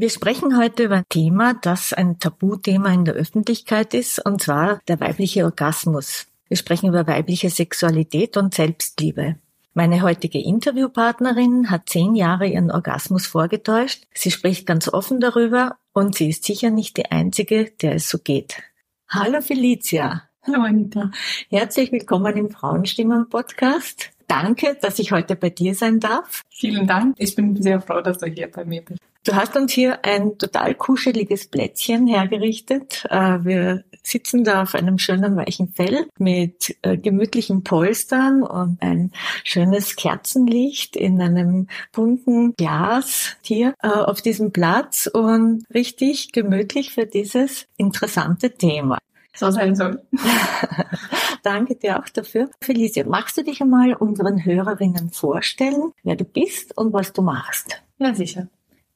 Wir sprechen heute über ein Thema, das ein Tabuthema in der Öffentlichkeit ist, und zwar der weibliche Orgasmus. Wir sprechen über weibliche Sexualität und Selbstliebe. Meine heutige Interviewpartnerin hat zehn Jahre ihren Orgasmus vorgetäuscht. Sie spricht ganz offen darüber und sie ist sicher nicht die Einzige, der es so geht. Hallo Felicia. Hallo Anita. Herzlich willkommen im Frauenstimmen Podcast. Danke, dass ich heute bei dir sein darf. Vielen Dank. Ich bin sehr froh, dass du hier bei mir bist. Du hast uns hier ein total kuscheliges Plätzchen hergerichtet. Äh, wir sitzen da auf einem schönen weichen Fell mit äh, gemütlichen Polstern und ein schönes Kerzenlicht in einem bunten Glas hier äh, auf diesem Platz und richtig gemütlich für dieses interessante Thema. So sein soll. Danke dir auch dafür. Felicia, magst du dich einmal unseren Hörerinnen vorstellen, wer du bist und was du machst? Ja, sicher.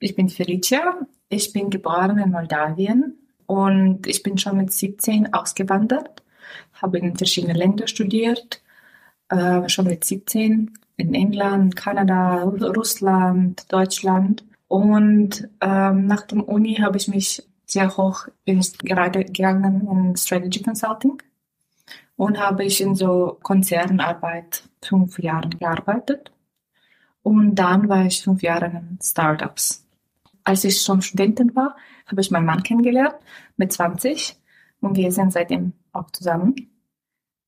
Ich bin Felicia. Ich bin geboren in Moldawien und ich bin schon mit 17 ausgewandert, habe in verschiedenen Ländern studiert, äh, schon mit 17 in England, Kanada, Russland, Deutschland. Und ähm, nach dem Uni habe ich mich sehr hoch, bin ich gerade gegangen in Strategy Consulting und habe ich in so Konzernarbeit fünf Jahre gearbeitet. Und dann war ich fünf Jahre in Startups als ich schon Studentin war, habe ich meinen Mann kennengelernt mit 20 und wir sind seitdem auch zusammen.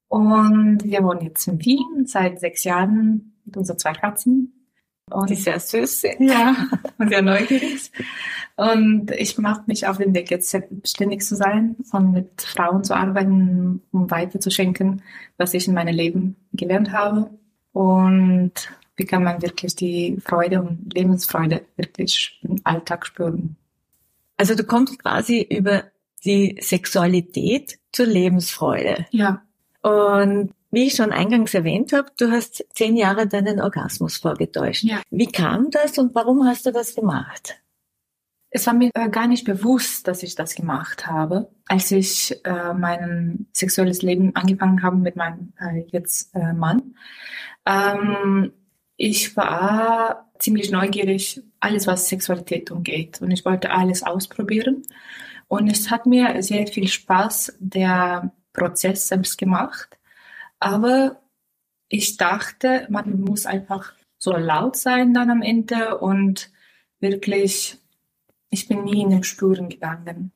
Und wir wohnen jetzt in Wien seit sechs Jahren mit unseren zwei Katzen. Und die sehr süß sind. Ja, und sehr neugierig. Und ich mache mich auf den Weg, jetzt selbstständig zu sein und mit Frauen zu arbeiten, um weiterzuschenken, was ich in meinem Leben gelernt habe. Und wie kann man wirklich die Freude und Lebensfreude wirklich im Alltag spüren. Also du kommst quasi über die Sexualität zur Lebensfreude. Ja. Und wie ich schon eingangs erwähnt habe, du hast zehn Jahre deinen Orgasmus vorgetäuscht. Ja. Wie kam das und warum hast du das gemacht? Es war mir äh, gar nicht bewusst, dass ich das gemacht habe. Als ich äh, mein sexuelles Leben angefangen habe mit meinem äh, jetzt äh, Mann, ähm, ich war ziemlich neugierig, alles was Sexualität umgeht. Und ich wollte alles ausprobieren. Und es hat mir sehr viel Spaß, der Prozess selbst gemacht. Aber ich dachte, man muss einfach so laut sein dann am Ende und wirklich, ich bin nie in den Spuren gegangen.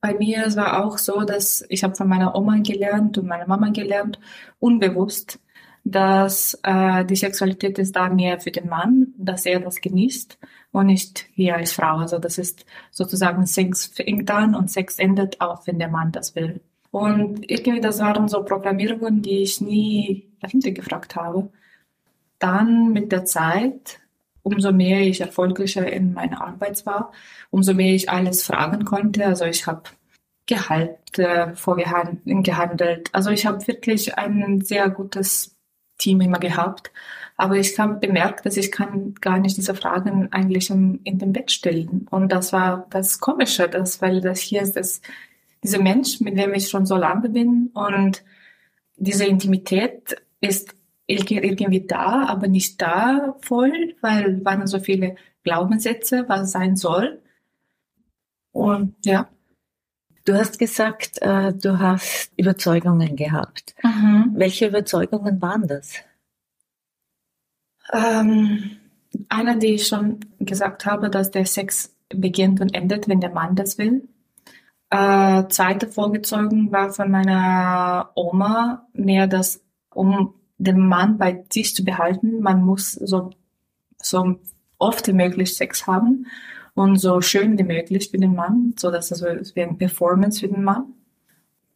Bei mir es war auch so, dass ich habe von meiner Oma gelernt und meiner Mama gelernt, unbewusst, dass äh, die Sexualität ist da mehr für den Mann, dass er das genießt und nicht wir als Frau. Also das ist sozusagen Sex fängt an und Sex endet auch, wenn der Mann das will. Und irgendwie, das waren so Programmierungen, die ich nie dahinter gefragt habe. Dann mit der Zeit, umso mehr ich erfolgreicher in meiner Arbeit war, umso mehr ich alles fragen konnte. Also ich habe Gehalt äh, vorgehandelt. Also ich habe wirklich ein sehr gutes Team immer gehabt. Aber ich habe bemerkt, dass ich kann gar nicht diese Fragen eigentlich in, in dem Bett stellen. Und das war das Komische, das, weil das hier ist das, dieser Mensch, mit dem ich schon so lange bin und diese Intimität ist irgendwie da, aber nicht da voll, weil waren so viele Glaubenssätze, was sein soll. Und ja. Du hast gesagt, äh, du hast Überzeugungen gehabt. Mhm. Welche Überzeugungen waren das? Ähm, eine, die ich schon gesagt habe, dass der Sex beginnt und endet, wenn der Mann das will. Äh, zweite Vorgezeugung war von meiner Oma mehr, dass um den Mann bei sich zu behalten, man muss so, so oft wie möglich Sex haben und so schön wie möglich für den Mann, so dass es also wie eine Performance für den Mann.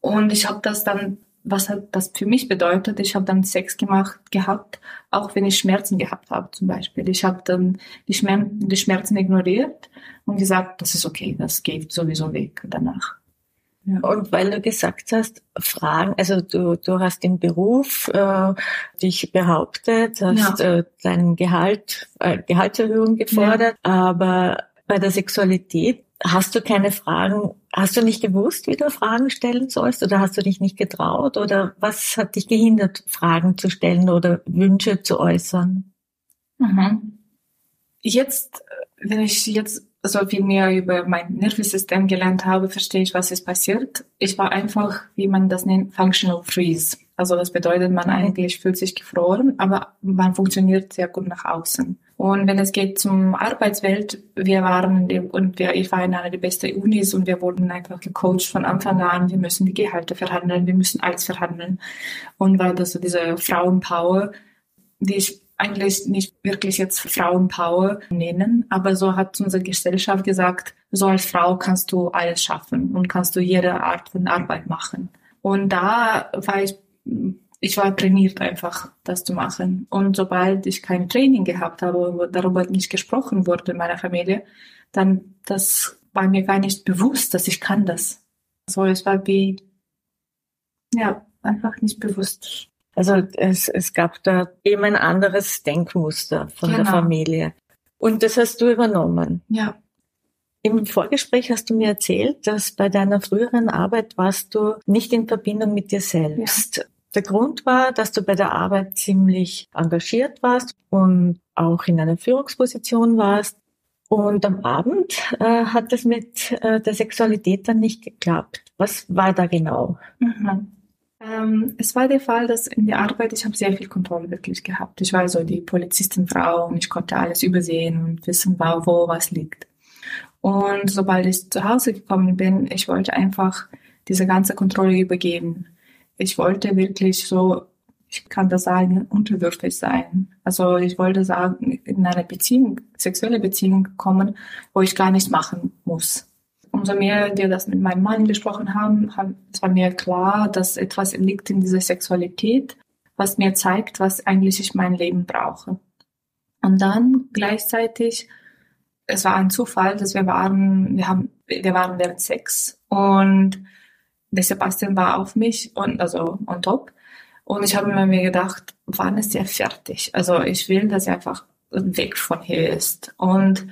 Und ich habe das dann, was hat das für mich bedeutet, ich habe dann Sex gemacht gehabt, auch wenn ich Schmerzen gehabt habe zum Beispiel. Ich habe dann die, Schmer die Schmerzen ignoriert und gesagt, das ist okay, das geht sowieso weg danach. Ja. Und weil du gesagt hast, Fragen, also du, du hast im Beruf äh, dich behauptet, hast ja. äh, dein Gehalt, äh, Gehaltserhöhung gefordert, ja. aber bei der Sexualität hast du keine Fragen, hast du nicht gewusst, wie du Fragen stellen sollst oder hast du dich nicht getraut oder was hat dich gehindert, Fragen zu stellen oder Wünsche zu äußern? Mhm. Jetzt, wenn ich jetzt so viel mehr über mein Nervensystem gelernt habe, verstehe ich, was ist passiert. Ich war einfach, wie man das nennt, functional freeze. Also das bedeutet, man eigentlich fühlt sich gefroren, aber man funktioniert sehr gut nach außen. Und wenn es geht zum Arbeitswelt, wir waren und wir, ich war in einer der besten Unis und wir wurden einfach gecoacht von Anfang an. Wir müssen die Gehalte verhandeln, wir müssen alles verhandeln. Und weil das so diese Frauenpower, die ich eigentlich nicht wirklich jetzt Frauenpower nennen, aber so hat unsere Gesellschaft gesagt, so als Frau kannst du alles schaffen und kannst du jede Art von Arbeit machen. Und da war ich, ich war trainiert einfach, das zu machen. Und sobald ich kein Training gehabt habe, darüber nicht gesprochen wurde in meiner Familie, dann, das war mir gar nicht bewusst, dass ich kann das. So, es war wie, ja, einfach nicht bewusst. Also es, es gab da eben ein anderes Denkmuster von genau. der Familie. Und das hast du übernommen. Ja. Im Vorgespräch hast du mir erzählt, dass bei deiner früheren Arbeit warst du nicht in Verbindung mit dir selbst. Ja. Der Grund war, dass du bei der Arbeit ziemlich engagiert warst und auch in einer Führungsposition warst. Und am Abend äh, hat es mit äh, der Sexualität dann nicht geklappt. Was war da genau? Mhm. Ähm, es war der Fall, dass in der Arbeit, ich habe sehr viel Kontrolle wirklich gehabt. Ich war so die Polizistenfrau und ich konnte alles übersehen und wissen, wo was liegt. Und sobald ich zu Hause gekommen bin, ich wollte einfach diese ganze Kontrolle übergeben. Ich wollte wirklich so, ich kann das sagen, unterwürfig sein. Also ich wollte sagen, in eine Beziehung, sexuelle Beziehung kommen, wo ich gar nichts machen muss umso mehr wir das mit meinem Mann besprochen haben, haben es war mir klar, dass etwas liegt in dieser Sexualität, was mir zeigt, was eigentlich ich mein Leben brauche. Und dann gleichzeitig, es war ein Zufall, dass wir waren, wir haben, wir waren während Sex und der Sebastian war auf mich und also on top. Und ich habe mir gedacht, wann ist er fertig? Also ich will, dass er einfach weg von hier ist. Und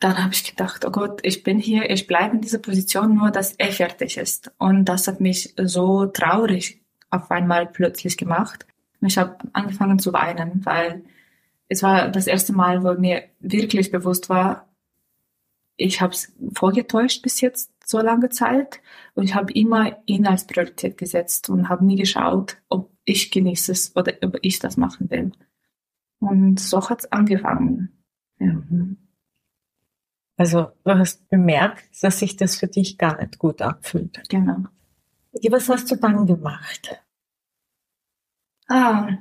dann habe ich gedacht, oh Gott, ich bin hier, ich bleibe in dieser Position nur, dass er fertig ist. Und das hat mich so traurig auf einmal plötzlich gemacht. Ich habe angefangen zu weinen, weil es war das erste Mal, wo mir wirklich bewusst war, ich habe es vorgetäuscht bis jetzt so lange Zeit und ich habe immer ihn als Priorität gesetzt und habe nie geschaut, ob ich genieße es oder ob ich das machen will. Und so hat es angefangen. Ja. Also du hast bemerkt, dass sich das für dich gar nicht gut anfühlt. Genau. Was hast du dann gemacht? Ah,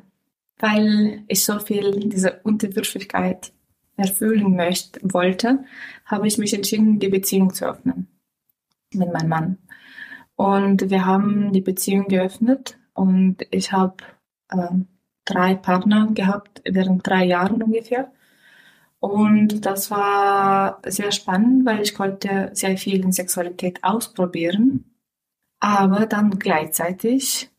weil ich so viel diese Unterwürfigkeit erfüllen möchte, wollte, habe ich mich entschieden, die Beziehung zu öffnen mit meinem Mann. Und wir haben die Beziehung geöffnet und ich habe äh, drei Partner gehabt während drei Jahren ungefähr. Und das war sehr spannend, weil ich konnte sehr viel in Sexualität ausprobieren. Aber dann gleichzeitig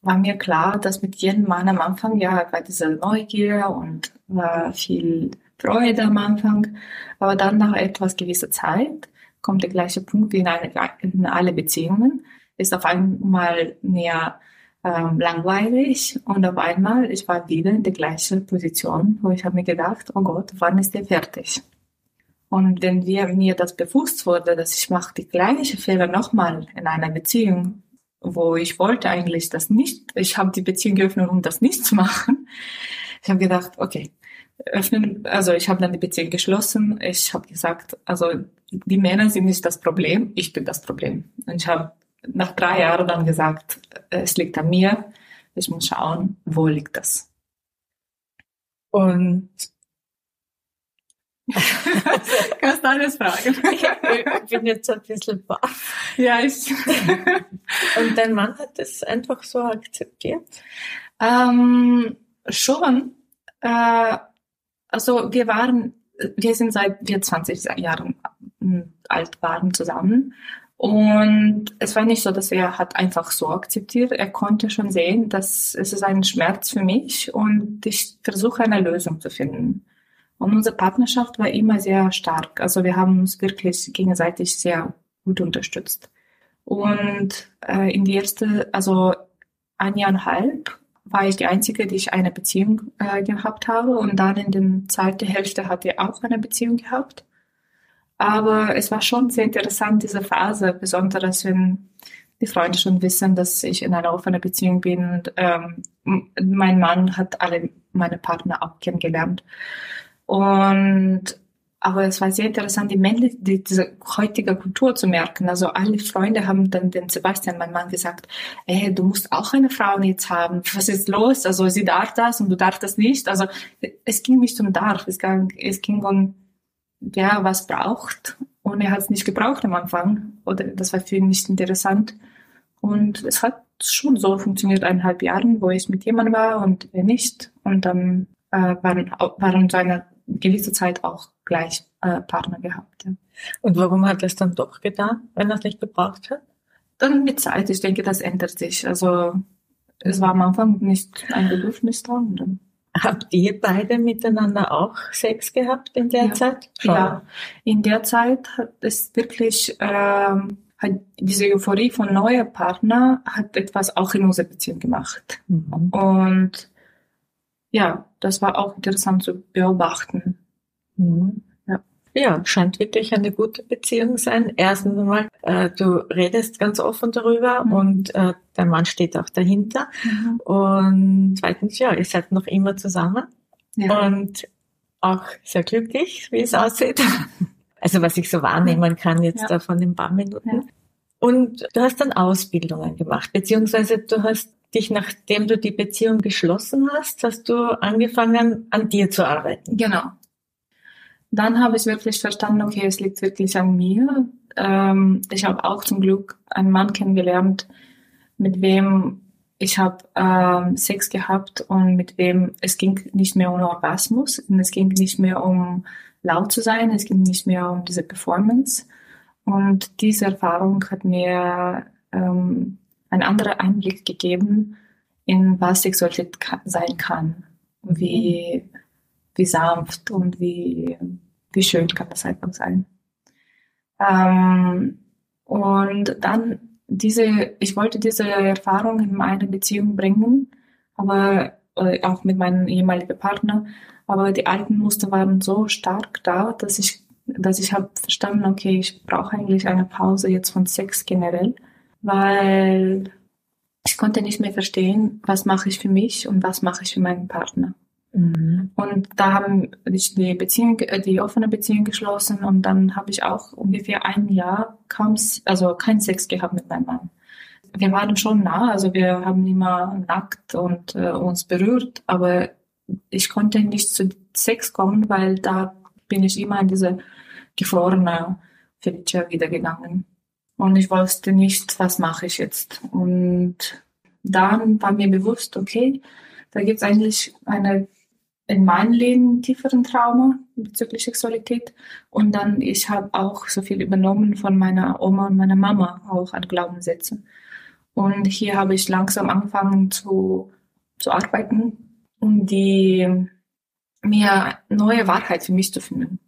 war mir klar, dass mit jedem Mann am Anfang, ja, war diese Neugier und war viel Freude am Anfang. Aber dann nach etwas gewisser Zeit kommt der gleiche Punkt wie in, eine, in alle Beziehungen, ist auf einmal mehr ähm, langweilig und auf einmal, ich war wieder in der gleichen Position, wo ich habe mir gedacht, oh Gott, wann ist der fertig? Und wenn wir, mir das bewusst wurde, dass ich mache die gleiche Fehler nochmal in einer Beziehung, wo ich wollte eigentlich das nicht, ich habe die Beziehung geöffnet, um das nicht zu machen. Ich habe gedacht, okay, öffnen, also ich habe dann die Beziehung geschlossen. Ich habe gesagt, also die Männer sind nicht das Problem, ich bin das Problem. Und ich habe nach drei Jahren dann gesagt, es liegt an mir. Ich muss schauen, wo liegt das. Und Kannst du alles fragen? Ich bin jetzt ein bisschen baff. Ja, ich. Und dein Mann hat das einfach so akzeptiert? Ähm, schon. Äh, also wir waren, wir sind seit wir 20 Jahren alt waren zusammen Und es war nicht so, dass er hat einfach so akzeptiert. Er konnte schon sehen, dass es ist ein Schmerz für mich und ich versuche eine Lösung zu finden. Und unsere Partnerschaft war immer sehr stark. Also wir haben uns wirklich gegenseitig sehr gut unterstützt. Und äh, in die erste, also ein Jahr und halb war ich die Einzige, die ich eine Beziehung äh, gehabt habe. Und dann in der zweiten Hälfte hatte ich auch eine Beziehung gehabt. Aber es war schon sehr interessant, diese Phase, besonders wenn die Freunde schon wissen, dass ich in einer offenen Beziehung bin. Und, ähm, mein Mann hat alle meine Partner auch kennengelernt. Und aber es war sehr interessant, die männliche, die, diese heutige Kultur zu merken. Also alle Freunde haben dann den Sebastian, mein Mann, gesagt, ey, du musst auch eine Frau jetzt haben. Was ist los? Also sie darf das und du darfst das nicht. Also es ging nicht um darf, es ging, es ging um, ja, was braucht. Und er hat es nicht gebraucht am Anfang. Oder das war für ihn nicht interessant. Und es hat schon so funktioniert, eineinhalb Jahren, wo ich mit jemandem war und er nicht. Und dann äh, waren, waren seine gewisse Zeit auch gleich äh, Partner gehabt. Ja. Und warum hat er es dann doch getan, wenn er es nicht gebraucht hat? Dann mit Zeit, ich denke, das ändert sich. Also es war am Anfang nicht ein Bedürfnis da. Und dann Habt ihr beide miteinander auch Sex gehabt in der ja. Zeit? Schon. Ja, in der Zeit hat es wirklich, ähm, hat diese Euphorie von neuer Partner hat etwas auch in unserer Beziehung gemacht. Mhm. Und ja, das war auch interessant zu beobachten. Mhm. Ja. ja, scheint wirklich eine gute Beziehung sein. Erstens einmal, äh, du redest ganz offen darüber mhm. und äh, der Mann steht auch dahinter. Mhm. Und zweitens, ja, ihr seid noch immer zusammen ja. und auch sehr glücklich, wie es aussieht. Also was ich so wahrnehmen kann jetzt ja. da von den paar Minuten. Ja. Und du hast dann Ausbildungen gemacht, beziehungsweise du hast dich, nachdem du die Beziehung geschlossen hast, hast du angefangen, an dir zu arbeiten. Genau. Dann habe ich wirklich verstanden, okay, es liegt wirklich an mir. Ähm, ich habe auch zum Glück einen Mann kennengelernt, mit wem ich habe ähm, Sex gehabt und mit wem es ging nicht mehr um Orgasmus und es ging nicht mehr um laut zu sein, es ging nicht mehr um diese Performance. Und diese Erfahrung hat mir ähm, einen anderen Einblick gegeben, in was Sexualität sein kann. Wie, wie sanft und wie, wie schön kann das einfach sein. Ähm, und dann diese, ich wollte diese Erfahrung in meine Beziehung bringen, aber äh, auch mit meinem ehemaligen Partner. Aber die alten Muster waren so stark da, dass ich, dass ich habe verstanden, okay, ich brauche eigentlich eine Pause jetzt von Sex generell weil ich konnte nicht mehr verstehen, was mache ich für mich und was mache ich für meinen Partner. Mhm. Und da haben ich die Beziehung, äh, die offene Beziehung geschlossen und dann habe ich auch ungefähr ein Jahr kaum, also kein Sex gehabt mit meinem Mann. Wir waren schon nah, also wir haben immer nackt und äh, uns berührt, aber ich konnte nicht zu Sex kommen, weil da bin ich immer in diese gefrorene Felicia wieder gegangen. Und ich wusste nicht, was mache ich jetzt. Und dann war mir bewusst, okay, da gibt es eigentlich eine in meinem Leben tieferen Trauma bezüglich Sexualität. Und dann, ich habe auch so viel übernommen von meiner Oma und meiner Mama auch an Glaubenssätze. Und hier habe ich langsam angefangen zu, zu arbeiten, um die, mir neue Wahrheit für mich zu finden.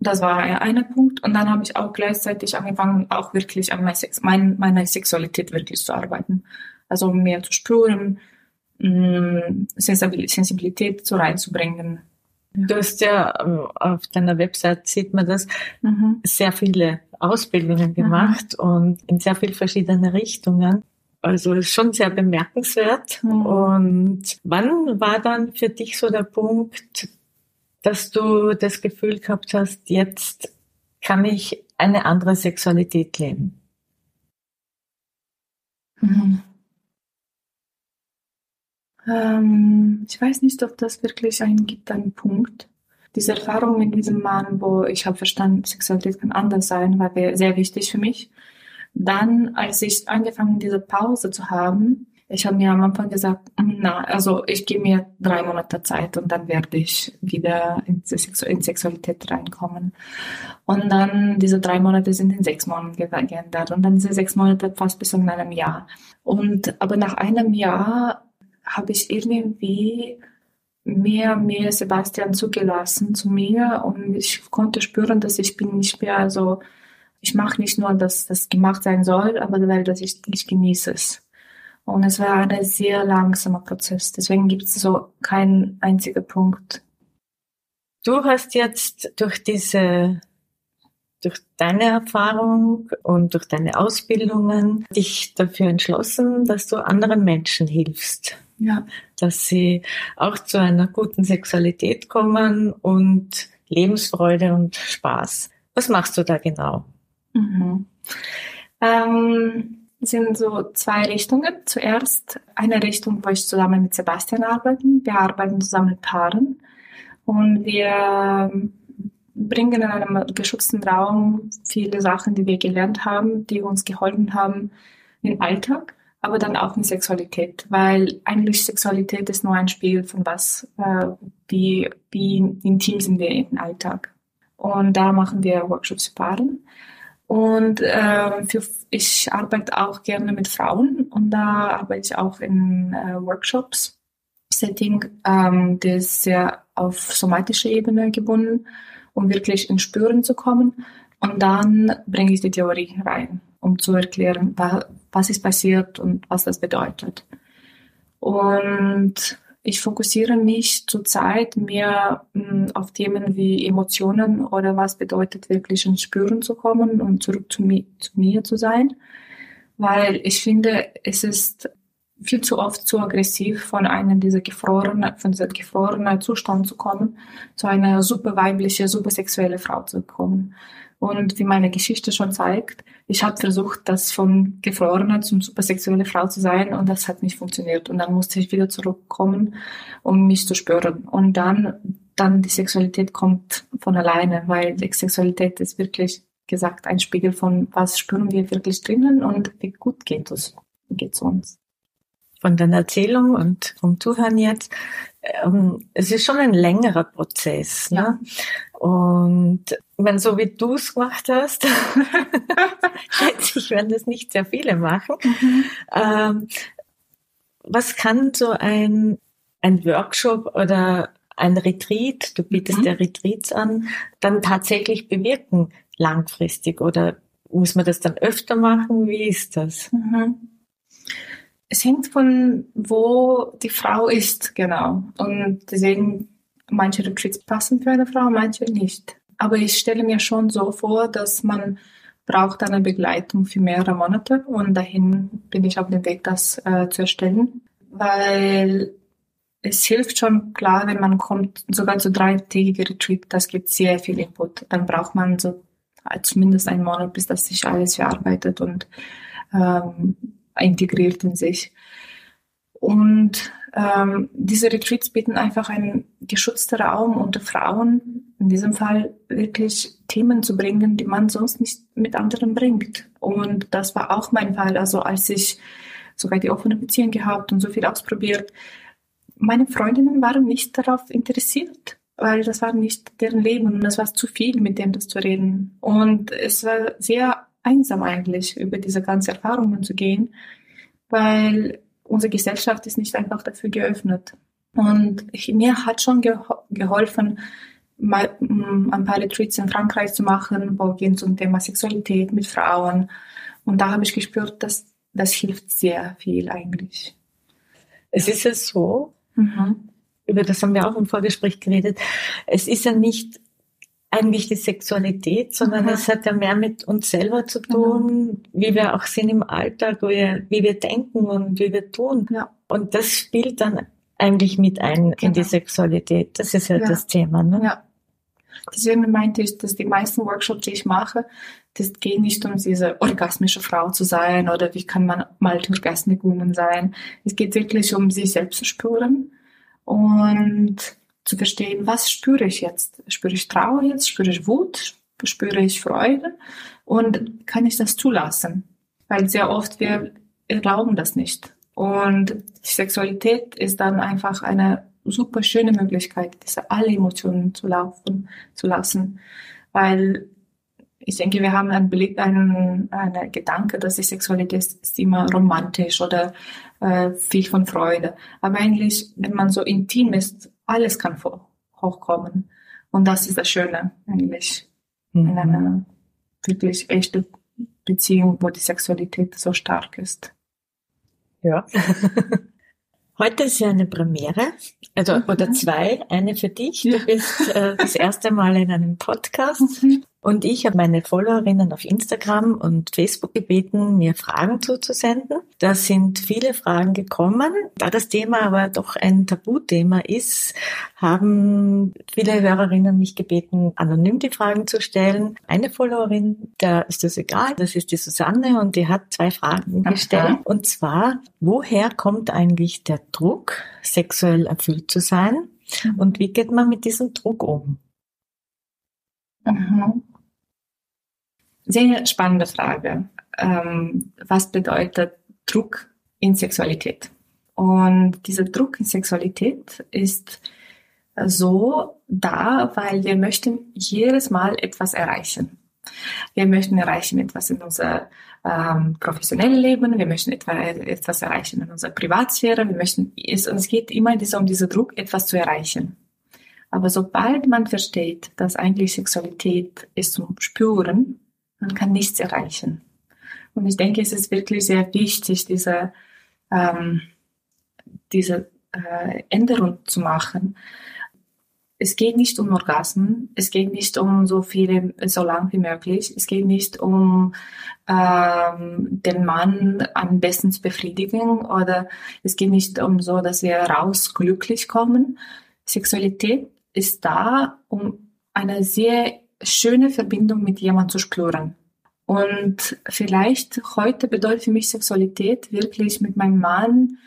Das war ein Punkt. Und dann habe ich auch gleichzeitig angefangen, auch wirklich an mein, meiner Sexualität wirklich zu arbeiten. Also mehr zu spüren, mm, Sensibilität so reinzubringen. Du hast ja ähm, auf deiner Website sieht man das mhm. sehr viele Ausbildungen gemacht mhm. und in sehr viele verschiedene Richtungen. Also schon sehr bemerkenswert. Mhm. Und wann war dann für dich so der Punkt, dass du das Gefühl gehabt hast, jetzt kann ich eine andere Sexualität leben? Mhm. Ähm, ich weiß nicht, ob das wirklich einen gibt, einen Punkt. Diese Erfahrung mit diesem Mann, wo ich habe verstanden, Sexualität kann anders sein, war sehr wichtig für mich. Dann, als ich angefangen diese Pause zu haben, Ich habe mir am Anfang gesagt, na, also ich gebe mir drei Monate Zeit und dann werde ich wieder in, in Sexualität reinkommen. Und dann diese drei Monate sind in sechs Monaten geändert und dann diese sechs Monate fast bis zu einem Jahr. Und aber nach einem Jahr habe ich irgendwie mehr, mehr Sebastian zugelassen zu mir und ich konnte spüren, dass ich bin nicht mehr so, ich mache nicht nur, dass das gemacht sein soll, aber weil dass ich, ich genieße es. Und es war ein sehr langsamer Prozess. Deswegen gibt es so keinen einzigen Punkt. Du hast jetzt durch diese, durch deine Erfahrung und durch deine Ausbildungen dich dafür entschlossen, dass du anderen Menschen hilfst. Ja. Dass sie auch zu einer guten Sexualität kommen und Lebensfreude und Spaß. Was machst du da genau? Mhm. Ähm, sind so zwei Richtungen. Zuerst eine Richtung, wo ich zusammen mit Sebastian arbeite. Wir arbeiten zusammen mit Paaren und wir bringen in einem geschützten Raum viele Sachen, die wir gelernt haben, die uns geholfen haben im Alltag, aber dann auch in Sexualität, weil eigentlich Sexualität ist nur ein Spiel von was, äh, wie, wie intim sind wir im Alltag. Und da machen wir Workshops für Paaren. Und äh, für, ich arbeite auch gerne mit Frauen und da arbeite ich auch in äh, Workshops. Setting, ähm, das ist sehr auf somatische Ebene gebunden, um wirklich ins Spüren zu kommen. Und dann bringe ich die Theorie rein, um zu erklären, was, was ist passiert und was das bedeutet. Und ich fokussiere mich zurzeit mehr mh, hm, auf Themen wie Emotionen oder was bedeutet wirklich ins Spüren zu kommen und zurück zu, mi zu mir zu sein. Weil ich finde, es ist viel zu oft zu aggressiv von einem dieser gefrorenen, von dieser gefrorenen Zustand zu kommen, zu einer super weibliche, super sexuelle Frau zu kommen. Und wie meine Geschichte schon zeigt, ich habe versucht, das von gefrorener zum supersexuelle Frau zu sein und das hat nicht funktioniert. Und dann musste ich wieder zurückkommen, um mich zu spüren. Und dann, dann die Sexualität kommt von alleine, weil die Sexualität ist wirklich gesagt ein Spiegel von, was spüren wir wirklich drinnen und wie gut geht es, geht es uns von deiner Erzählung und vom Zuhören jetzt, ähm, es ist schon ein längerer Prozess. Ne? Und wenn so wie du es gemacht hast, schätze ich, werden das nicht sehr viele machen. Mhm. Ähm, was kann so ein, ein Workshop oder ein Retreat, du bietest mhm. ja Retreats an, dann tatsächlich bewirken langfristig? Oder muss man das dann öfter machen? Wie ist das? Mhm. Es hängt von, wo die Frau ist, genau. Und deswegen, manche Retreats passen für eine Frau, manche nicht. Aber ich stelle mir schon so vor, dass man braucht eine Begleitung für mehrere Monate und dahin bin ich auf dem Weg, das äh, zu erstellen, weil es hilft schon klar, wenn man kommt, sogar zu dreitägige Retreat, das gibt sehr viel Input. Dann braucht man so äh, zumindest einen Monat, bis das sich alles verarbeitet und ähm, integriert in sich. Und ähm, diese Retreats bieten einfach einen geschützten Raum unter Frauen, in diesem Fall wirklich Themen zu bringen, die man sonst nicht mit anderen bringt. Und das war auch mein Fall. Also als ich sogar die offene Beziehung gehabt und so viel ausprobiert, meine Freundinnen waren nicht darauf interessiert, weil das war nicht deren Leben und es war zu viel, mit denen das zu reden. Und es war sehr einsam eigentlich, über diese ganzen Erfahrungen zu gehen, weil unsere Gesellschaft ist nicht einfach dafür geöffnet. Und mir hat schon geholfen, mal mm, ein paar Retreats in Frankreich zu machen, wo gehen zum Thema Sexualität mit Frauen. Und da habe ich gespürt, dass das hilft sehr viel eigentlich. Es ist ja so, mhm. über das haben wir auch im Vorgespräch geredet, es ist ja nicht eigentlich die Sexualität, sondern es hat ja mehr mit uns selber zu tun, mhm. wie wir auch sind im Alltag, wie, wie wir denken und wie wir tun. Ja. Und das spielt dann eigentlich mit ein genau. in die genau. Sexualität. Das ist ja, ja. das Thema. Ne? Ja. Deswegen meinte ich, dass die meisten Workshops, die ich mache, das geht nicht um diese orgasmische Frau zu sein oder wie kann man multi-orgasmic woman sein. Es geht wirklich um sich selbst zu spüren und zu verstehen, was spüre ich jetzt? Spüre ich Trauer jetzt? Spüre ich Wut? Spüre ich Freude? Und kann ich das zulassen? Weil sehr oft wir erlauben das nicht. Und Sexualität ist dann einfach eine super schöne Möglichkeit, diese alle Emotionen zu laufen zu lassen, weil ich denke, wir haben einen Blick, einen, einen Gedanke, dass die Sexualität ist immer romantisch oder äh, viel von Freude. Aber eigentlich, wenn man so intim ist, alles kann hochkommen. Und das ist das Schöne eigentlich mhm. in einer wirklich echten Beziehung, wo die Sexualität so stark ist. Ja. Heute ist ja eine Premiere, also mhm. oder zwei, eine für dich. Du bist äh, das erste Mal in einem Podcast. Mhm. Und ich habe meine Followerinnen auf Instagram und Facebook gebeten, mir Fragen zuzusenden. Da sind viele Fragen gekommen. Da das Thema aber doch ein Tabuthema ist, haben viele Hörerinnen mich gebeten, anonym die Fragen zu stellen. Eine Followerin, da ist das egal, das ist die Susanne und die hat zwei Fragen gestellt. Aha. Und zwar, woher kommt eigentlich der Druck, sexuell erfüllt zu sein? Mhm. Und wie geht man mit diesem Druck um? Mhm. Sehr spannende Frage. Ähm, was bedeutet Druck in Sexualität? Und dieser Druck in Sexualität ist so da, weil wir möchten jedes Mal etwas erreichen. Wir möchten erreichen etwas in unser ähm, professionelles Leben, wir möchten etwa, etwas erreichen in unserer Privatsphäre, wir möchten, es, es geht immer um diesen Druck, etwas zu erreichen. Aber sobald man versteht, dass eigentlich Sexualität ist zum Spüren, man kann nichts erreichen. Und ich denke, es ist wirklich sehr wichtig, diese, ähm, diese äh, Änderung zu machen. Es geht nicht um Orgasmen, es geht nicht um so viele, so lang wie möglich, es geht nicht um ähm, den Mann am besten zu befriedigen oder es geht nicht um so, dass wir raus glücklich kommen. Sexualität ist da, um eine sehr schöne Verbindung mit jemandem zu spüren. Und vielleicht heute bedeutet für mich Sexualität wirklich mit meinem Mann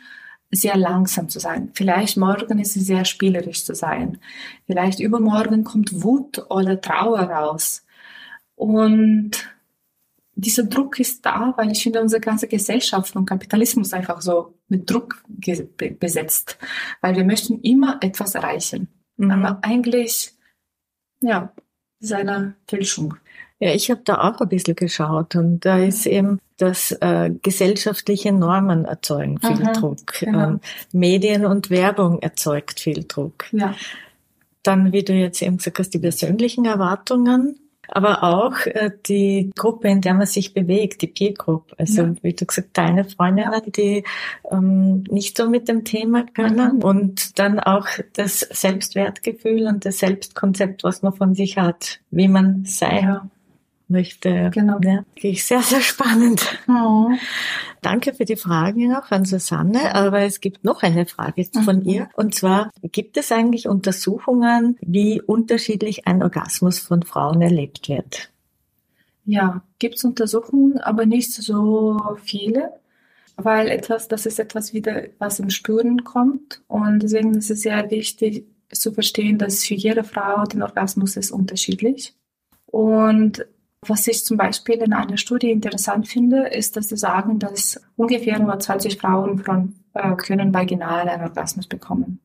sehr langsam zu sein. Vielleicht morgen ist es sehr spielerisch zu sein. Vielleicht übermorgen kommt Wut oder Trauer raus. Und dieser Druck ist da, weil ich finde, unsere ganze Gesellschaft und Kapitalismus einfach so mit Druck besetzt. Weil wir möchten immer etwas erreichen. Mhm. Aber eigentlich, ja, ist eine Fälschung. Ja, ich habe da auch ein bisschen geschaut und da ist eben dass äh, gesellschaftliche Normen erzeugen viel Aha, Druck. Genau. Ähm, Medien und Werbung erzeugt viel Druck. Ja. Dann, wie du jetzt eben gesagt hast, die persönlichen Erwartungen, aber auch äh, die Gruppe, in der man sich bewegt, die Peer Group. Also ja. wie du gesagt, deine Freundinnen, die ähm, nicht so mit dem Thema können mhm. und dann auch das Selbstwertgefühl und das Selbstkonzept, was man von sich hat, wie man sei. Ja möchte. Genau. Ja, ich sehr, sehr spannend. Oh. Danke für die Frage noch an Susanne, aber es gibt noch eine Frage von mhm. ihr. Und zwar, gibt es eigentlich Untersuchungen, wie unterschiedlich ein Orgasmus von Frauen erlebt wird? Ja, gibt es Untersuchungen, aber nicht so viele, weil etwas, das ist etwas wieder, was im Spüren kommt. Und deswegen ist es sehr wichtig zu verstehen, dass für jede Frau den Orgasmus ist unterschiedlich. Und was ich zum Beispiel in einer Studie interessant finde, ist, dass sie sagen, dass ungefähr nur 20 Frauen von, äh, können vaginal einen Orgasmus bekommen.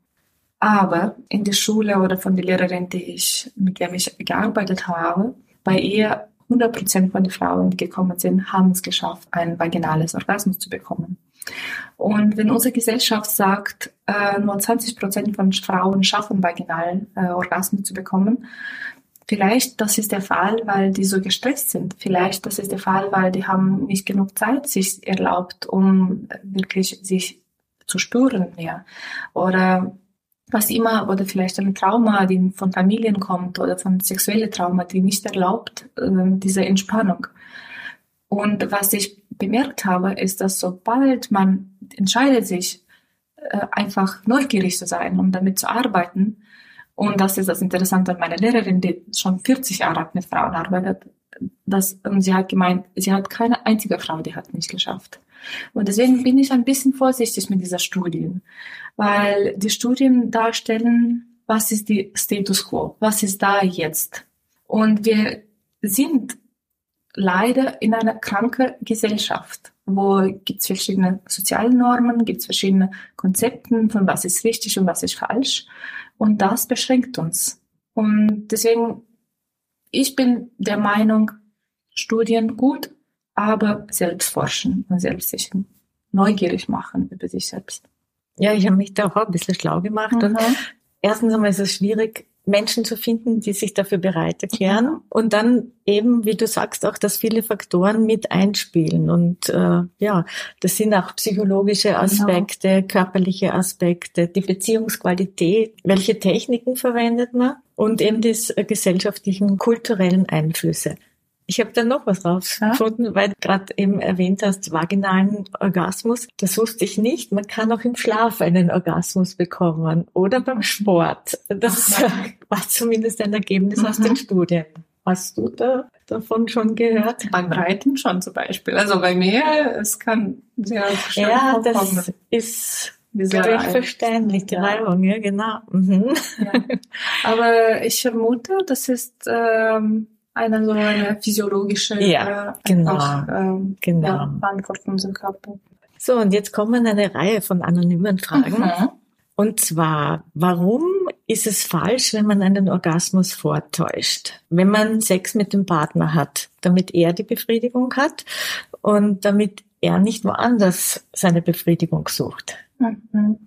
Aber in der Schule oder von der Lehrerin, die ich, mit der ich gearbeitet habe, bei ihr 100 Prozent von den Frauen, die gekommen sind, haben es geschafft, ein vaginales Orgasmus zu bekommen. Und wenn unsere Gesellschaft sagt, äh, nur 20 Prozent von Frauen schaffen, vaginalen äh, Orgasmus zu bekommen, Vielleicht das ist der Fall, weil die so gestresst sind. Vielleicht das ist der Fall, weil die haben nicht genug Zeit sich erlaubt, um wirklich sich zu spüren mehr. Oder was immer, oder vielleicht ein Trauma, die von Familien kommt oder von sexuellen Trauma, die nicht erlaubt, äh, diese Entspannung. Und was ich bemerkt habe, ist, dass sobald man entscheidet sich, äh, einfach neugierig zu sein und damit zu arbeiten, und das ist das Interessante an meiner Lehrerin, die schon 40 Jahre mit Frauen arbeitet. Das, und sie hat gemeint, sie hat keine einzige Frau, die hat nicht geschafft. Und deswegen bin ich ein bisschen vorsichtig mit dieser Studien, weil die Studien darstellen, was ist die Status quo, was ist da jetzt. Und wir sind leider in einer kranken Gesellschaft, wo gibt es verschiedene soziale Normen, gibt es verschiedene Konzepte von was ist richtig und was ist falsch. Und das beschränkt uns. Und deswegen, ich bin der Meinung, Studien gut, aber selbst forschen und selbst sich neugierig machen über sich selbst. Ja, ich habe mich da auch ein bisschen schlau gemacht. Mhm. Und erstens einmal ist es schwierig, Menschen zu finden, die sich dafür bereit erklären. Ja. Und dann eben, wie du sagst, auch, dass viele Faktoren mit einspielen. Und äh, ja, das sind auch psychologische genau. Aspekte, genau. körperliche Aspekte, die Beziehungsqualität, welche Techniken verwendet man und eben die gesellschaftlichen, kulturellen Einflüsse. Ich habe da noch was rausgefunden, ja? weil du gerade eben erwähnt hast, vaginalen Orgasmus. Das wusste ich nicht. Man kann auch im Schlaf einen Orgasmus bekommen oder beim Sport. Das Ach, war zumindest ein Ergebnis mhm. aus den Studien. Hast du da davon schon gehört? Beim Reiten schon zum Beispiel. Also bei mir, es kann sehr schön Ja, das ist Selbstverständlich, die Reibung, ja, genau. Mhm. Ja. Aber ich vermute, das ist ähm, eine so eine physiologische ja, äh, genau, einfach, ähm, genau. Ja, Antwort von unserem Körper. So, und jetzt kommen eine Reihe von anonymen Fragen. Mhm. Und zwar, warum ist es falsch, wenn man einen Orgasmus vortäuscht? Wenn man Sex mit dem Partner hat, damit er die Befriedigung hat und damit er nicht woanders seine Befriedigung sucht. Mhm.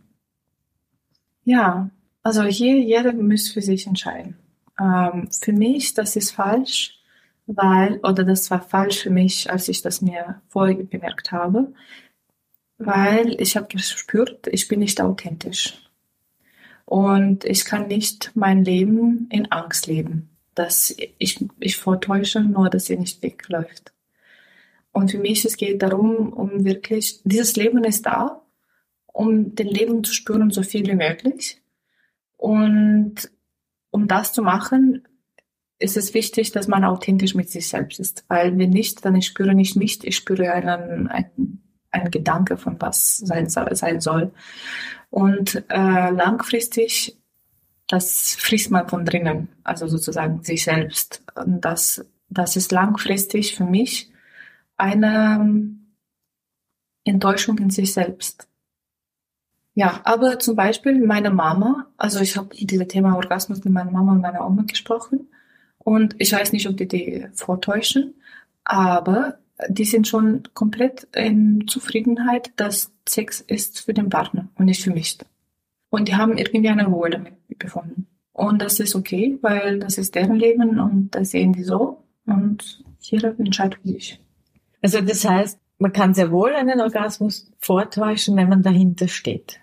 Ja, also hier jeder muss für sich entscheiden. Ähm, für mich, das ist falsch, weil, oder das war falsch für mich, als ich das mir vorher bemerkt habe, weil ich habe gespürt, ich bin nicht authentisch. Und ich kann nicht mein Leben in Angst leben, dass ich, ich vortäusche, nur dass sie nicht wegläuft. Und für mich, es geht darum, um wirklich, dieses Leben ist da, um den Leben zu spüren, so viel wie möglich. Und um das zu machen, ist es wichtig, dass man authentisch mit sich selbst ist. Weil wenn nicht, dann ich spüre nicht mich, ich spüre einen, einen, einen Gedanke von was sein, sein soll. Und äh, langfristig, das frisst man von drinnen, also sozusagen sich selbst. Und das, das ist langfristig für mich eine Enttäuschung in sich selbst. Ja, aber zum Beispiel meine Mama, also ich habe dieses Thema Orgasmus mit meiner Mama und meiner Oma gesprochen und ich weiß nicht, ob die die vortäuschen, aber die sind schon komplett in Zufriedenheit, dass Sex ist für den Partner und nicht für mich. Und die haben irgendwie eine Ruhe damit befunden. Und das ist okay, weil das ist deren Leben und das sehen die so und entscheidet für sich. Also das heißt, man kann sehr wohl einen Orgasmus vortäuschen, wenn man dahinter steht.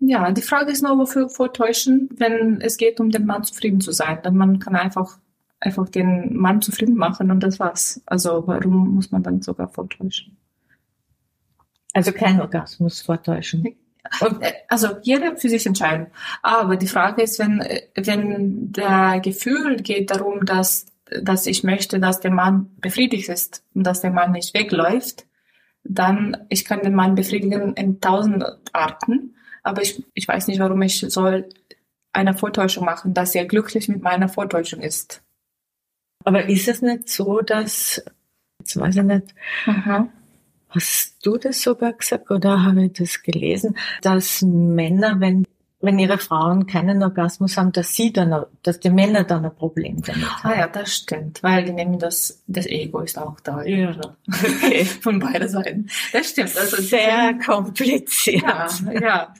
Ja, die Frage ist nur, wofür vortäuschen, wenn es geht, um den Mann zufrieden zu sein. Dann man kann einfach, einfach den Mann zufrieden machen und das war's. Also warum muss man dann sogar vortäuschen? Also kein Orgasmus vortäuschen. Äh, also jeder für sich entscheiden. Aber die Frage ist, wenn, wenn der Gefühl geht darum, dass, dass ich möchte, dass der Mann befriedigt ist und dass der Mann nicht wegläuft, dann ich kann den Mann befriedigen in tausend Arten aber ich, ich weiß nicht, warum ich soll eine Vortäuschung machen, dass er glücklich mit meiner Vortäuschung ist. Aber ist es nicht so, dass, jetzt weiß ich nicht, Aha. hast du das sogar gesagt oder habe ich das gelesen, dass Männer, wenn wenn ihre Frauen keinen Orgasmus haben, dass sie dann, dass die Männer dann ein Problem damit haben. Ah ja, das stimmt, weil die nehmen das, das Ego ist auch da. Ja. Okay, von beiden Seiten. Das stimmt. Also Sehr kompliziert. Ja, ja.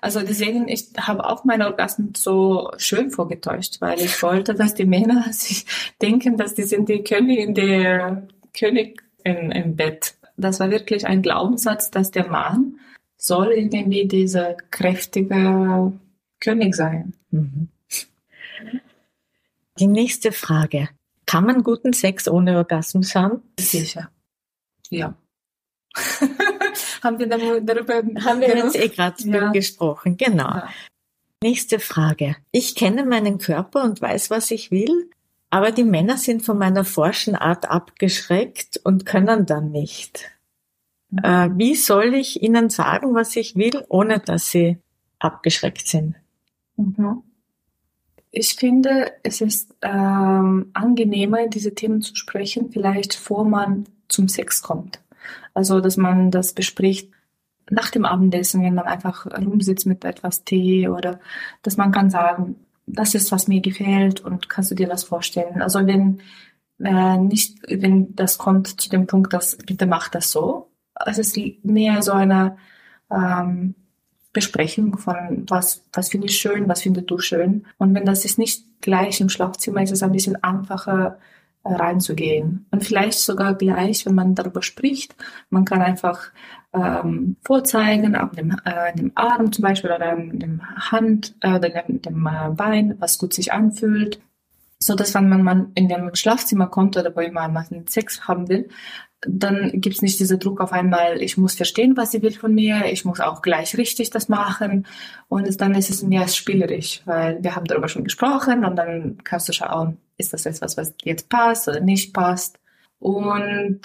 Also deswegen, ich habe auch meine Orgasmen so schön vorgetäuscht, weil ich wollte, dass die Männer sich denken, dass die sind die Königin der König im Bett. Das war wirklich ein Glaubenssatz, dass der Mann soll irgendwie dieser kräftige König sein. Mhm. Die nächste Frage. Kann man guten Sex ohne Orgasmus haben? Sicher. Ja. haben wir darüber haben wir jetzt eh gerade ja. gesprochen, genau. Ja. Nächste Frage. Ich kenne meinen Körper und weiß, was ich will, aber die Männer sind von meiner forschen Art abgeschreckt und können dann nicht. Äh, wie soll ich ihnen sagen, was ich will, ohne dass sie abgeschreckt sind? Mhm. ich finde, es ist ähm, angenehmer, diese Themen zu sprechen, vielleicht vor man zum Sex kommt. Also, dass man das bespricht nach dem Abendessen, wenn man einfach rumsitzt mit etwas Tee oder dass man kann sagen, das ist, was mir gefällt und kannst du dir das vorstellen. Also wenn äh, nicht, wenn das kommt zu dem Punkt, dass bitte mach das so. Es ist mehr so eine ähm, Besprechung von was, was finde ich schön, was findest du schön. Und wenn das ist nicht gleich im Schlafzimmer, ist es ein bisschen einfacher äh, reinzugehen. Und vielleicht sogar gleich, wenn man darüber spricht, man kann einfach ähm, vorzeigen, auf dem, äh, dem Arm zum Beispiel oder dem Hand äh, oder dem, dem äh, Bein, was gut sich anfühlt. So dass wenn man, man in dem Schlafzimmer kommt oder wo jemand Sex haben will, dann gibt's nicht diesen Druck auf einmal, ich muss verstehen, was sie will von mir, ich muss auch gleich richtig das machen. Und dann ist es mehr spielerisch, weil wir haben darüber schon gesprochen und dann kannst du schauen, ist das etwas, was jetzt passt oder nicht passt. Und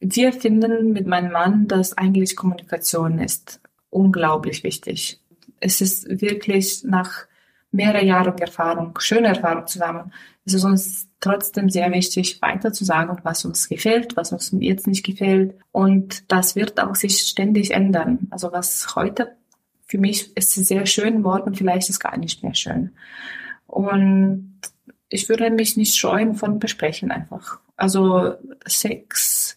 wir finden mit meinem Mann, dass eigentlich Kommunikation ist unglaublich wichtig. Es ist wirklich nach mehreren Jahren Erfahrung, schöne Erfahrung zusammen, ist es uns trotzdem sehr wichtig, weiter zu sagen, was uns gefällt, was uns jetzt nicht gefällt. Und das wird auch sich ständig ändern. Also was heute für mich ist sehr schön, morgen vielleicht ist gar nicht mehr schön. Und ich würde mich nicht scheuen von Besprechen einfach. Also Sex,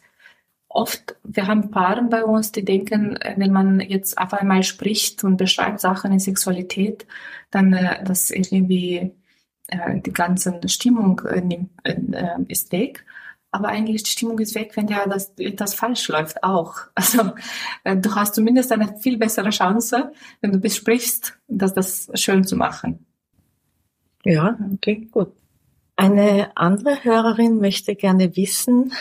oft, wir haben Paaren bei uns, die denken, wenn man jetzt auf einmal spricht und beschreibt Sachen in Sexualität, dann äh, das irgendwie äh, die ganze Stimmung äh, ist weg. Aber eigentlich die Stimmung ist weg, wenn ja das etwas falsch läuft auch. Also äh, du hast zumindest eine viel bessere Chance, wenn du besprichst, dass das schön zu machen. Ja, okay, gut. Eine andere Hörerin möchte gerne wissen,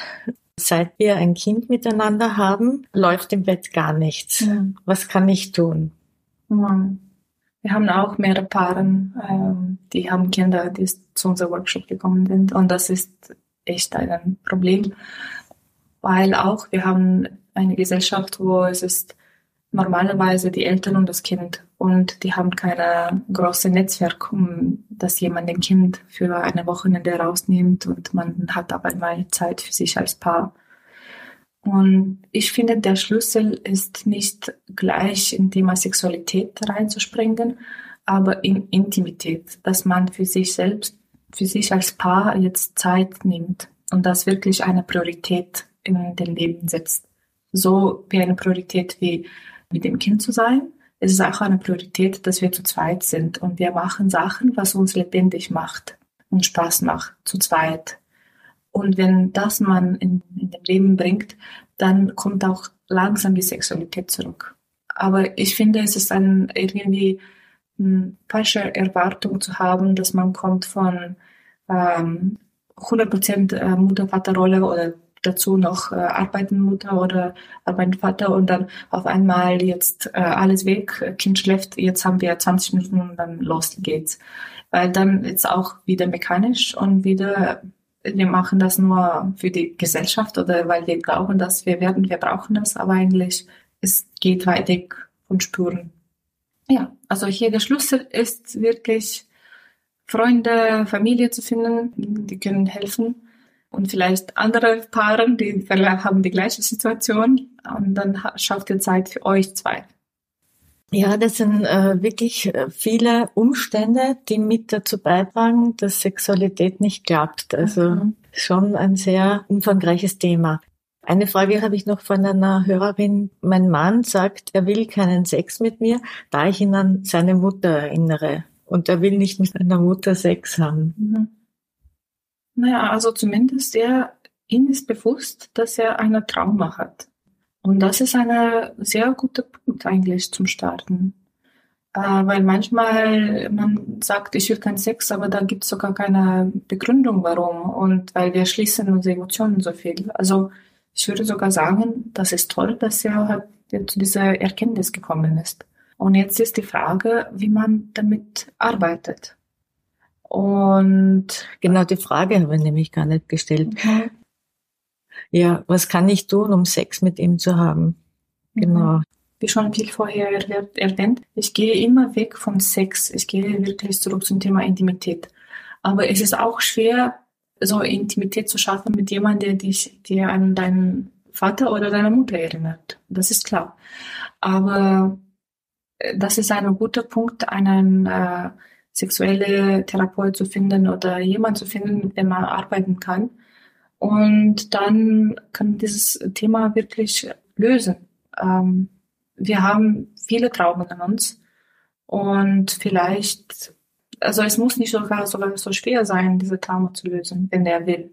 seit wir ein Kind miteinander haben, läuft im Bett gar nichts. Ja. Was kann ich tun? Ja. Wir haben auch mehrere Paaren, ähm, die haben Kinder, die zu unserem Workshop gekommen sind. Und das ist echt ein Problem, weil auch wir haben eine Gesellschaft, wo es ist normalerweise die Eltern und das Kind und die haben keine große Netzwerk, um dass jemand ein Kind für eine Wochenende rausnimmt und man hat aber mal Zeit für sich als Paar. Und ich finde, der Schlüssel ist nicht gleich in Thema Sexualität reinzuspringen, aber in Intimität, dass man für sich selbst, für sich als Paar jetzt Zeit nimmt und das wirklich eine Priorität in dem Leben setzt. So wie eine Priorität wie mit dem Kind zu sein. Es ist auch eine Priorität, dass wir zu zweit sind und wir machen Sachen, was uns lebendig macht und Spaß macht, zu zweit. Und wenn das man in, in dem Leben bringt, dann kommt auch langsam die Sexualität zurück. Aber ich finde, es ist ein irgendwie eine falsche Erwartung zu haben, dass man kommt von ähm, 100% äh, Mutter-Vater-Rolle oder dazu noch äh, arbeiten Mutter oder arbeiten Vater und dann auf einmal jetzt äh, alles weg, Kind schläft, jetzt haben wir 20 Minuten und dann los geht's. Weil dann ist auch wieder mechanisch und wieder wir machen das nur für die Gesellschaft oder weil wir glauben, dass wir werden, wir brauchen das, aber eigentlich es geht weit weg von Spuren. Ja, also hier der Schlüssel ist wirklich Freunde, Familie zu finden, die können helfen und vielleicht andere Paare, die haben die gleiche Situation und dann schafft ihr Zeit für euch zwei. Ja, das sind äh, wirklich äh, viele Umstände, die mit dazu beitragen, dass Sexualität nicht klappt. Also mhm. schon ein sehr umfangreiches Thema. Eine Frage habe ich noch von einer Hörerin. Mein Mann sagt, er will keinen Sex mit mir, da ich ihn an seine Mutter erinnere. Und er will nicht mit seiner Mutter Sex haben. Mhm. Naja, also zumindest er, ihm ist bewusst, dass er eine Trauma hat. Und das ist ein sehr guter Punkt eigentlich zum Starten. Äh, weil manchmal man sagt, ich will keinen Sex, aber da gibt es sogar keine Begründung, warum. Und weil wir schließen unsere Emotionen so viel. Also ich würde sogar sagen, das ist toll, dass er halt zu dieser Erkenntnis gekommen ist. Und jetzt ist die Frage, wie man damit arbeitet. Und genau die Frage haben wir nämlich gar nicht gestellt. Mhm ja, was kann ich tun, um Sex mit ihm zu haben? Mhm. Genau. wie schon viel vorher erwähnt, ich gehe immer weg von Sex. Ich gehe wirklich zurück zum Thema Intimität. Aber es ist auch schwer, so Intimität zu schaffen mit jemandem, der dich, der an deinen Vater oder deine Mutter erinnert. Das ist klar. Aber äh, das ist ein guter Punkt, einen äh, sexuelle Therapeut zu finden oder jemand zu finden, mit dem man arbeiten kann. Und dann kann dieses Thema wirklich lösen. Ähm, wir haben viele Traumen in uns und vielleicht, also es muss nicht sogar, sogar so schwer sein, diese Trauma zu lösen, wenn der will.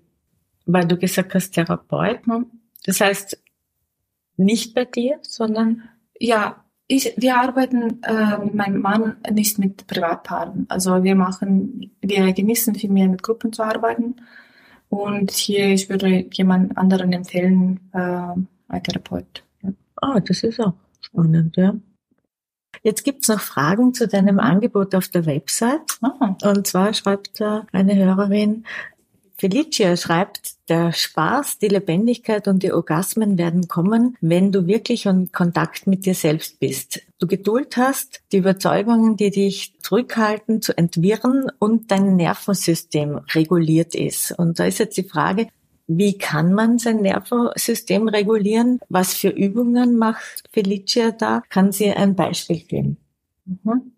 Weil du gesagt hast, Therapeut. Hm? Das heißt, nicht bei dir, sondern? Ja, ich, wir arbeiten äh, mit meinem Mann nicht mit Privatpaaren. Also wir machen, wir genießen viel mehr mit Gruppen zu arbeiten. Und hier, ich würde jemand anderen empfehlen, äh, ein Therapeut. Ja. Ah, das ist auch spannend, ja. Jetzt gibt's noch Fragen zu deinem Angebot auf der Website. Ah. Und zwar schreibt da eine Hörerin, Felicia schreibt, der Spaß, die Lebendigkeit und die Orgasmen werden kommen, wenn du wirklich in Kontakt mit dir selbst bist. Du Geduld hast, die Überzeugungen, die dich zurückhalten, zu entwirren und dein Nervensystem reguliert ist. Und da ist jetzt die Frage, wie kann man sein Nervensystem regulieren? Was für Übungen macht Felicia da? Kann sie ein Beispiel geben? Mhm.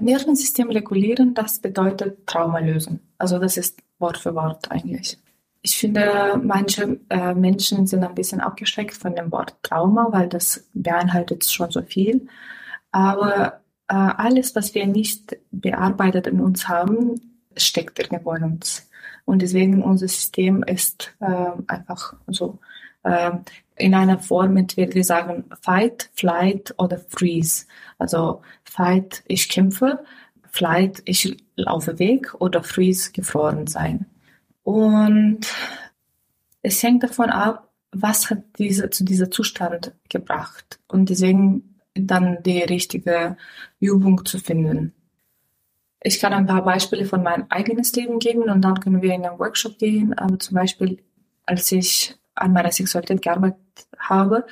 Nervensystem regulieren, das bedeutet Trauma lösen. Also das ist Wort für Wort eigentlich. Ich finde, manche äh, Menschen sind ein bisschen abgeschreckt von dem Wort Trauma, weil das beinhaltet schon so viel. Aber äh, alles, was wir nicht bearbeitet in uns haben, steckt irgendwo in uns. Und deswegen unser System ist äh, einfach so äh, in einer Form, entweder wir sagen Fight, Flight oder Freeze. Also Fight, ich kämpfe, Flight, ich laufe weg oder Freeze, gefroren sein. Und es hängt davon ab, was hat diese zu dieser Zustand gebracht und deswegen dann die richtige Übung zu finden. Ich kann ein paar Beispiele von meinem eigenen Leben geben und dann können wir in einen Workshop gehen. Aber zum Beispiel, als ich an meiner Sexualität gearbeitet habe,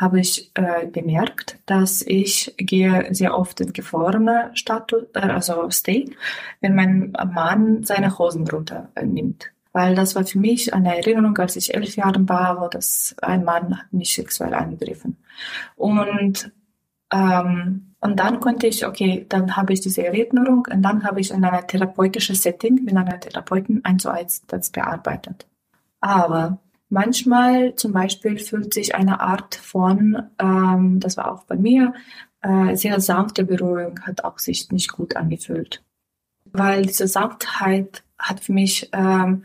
habe ich äh, bemerkt, dass ich gehe sehr oft in gefrorene Status, äh, also State, wenn mein Mann seine Hosen runter äh, nimmt. Weil das war für mich eine Erinnerung, als ich elf Jahre war, wo das ein Mann mich sexuell angegriffen. Und ähm, und dann konnte ich, okay, dann habe ich diese Erinnerung und dann habe ich in einer therapeutischen Setting mit einer Therapeutin eins zu eins das bearbeitet. Aber Manchmal zum Beispiel fühlt sich eine Art von, ähm, das war auch bei mir, äh, sehr sanfte Berührung hat auch sich nicht gut angefühlt. Weil diese Sanftheit hat für mich, ähm,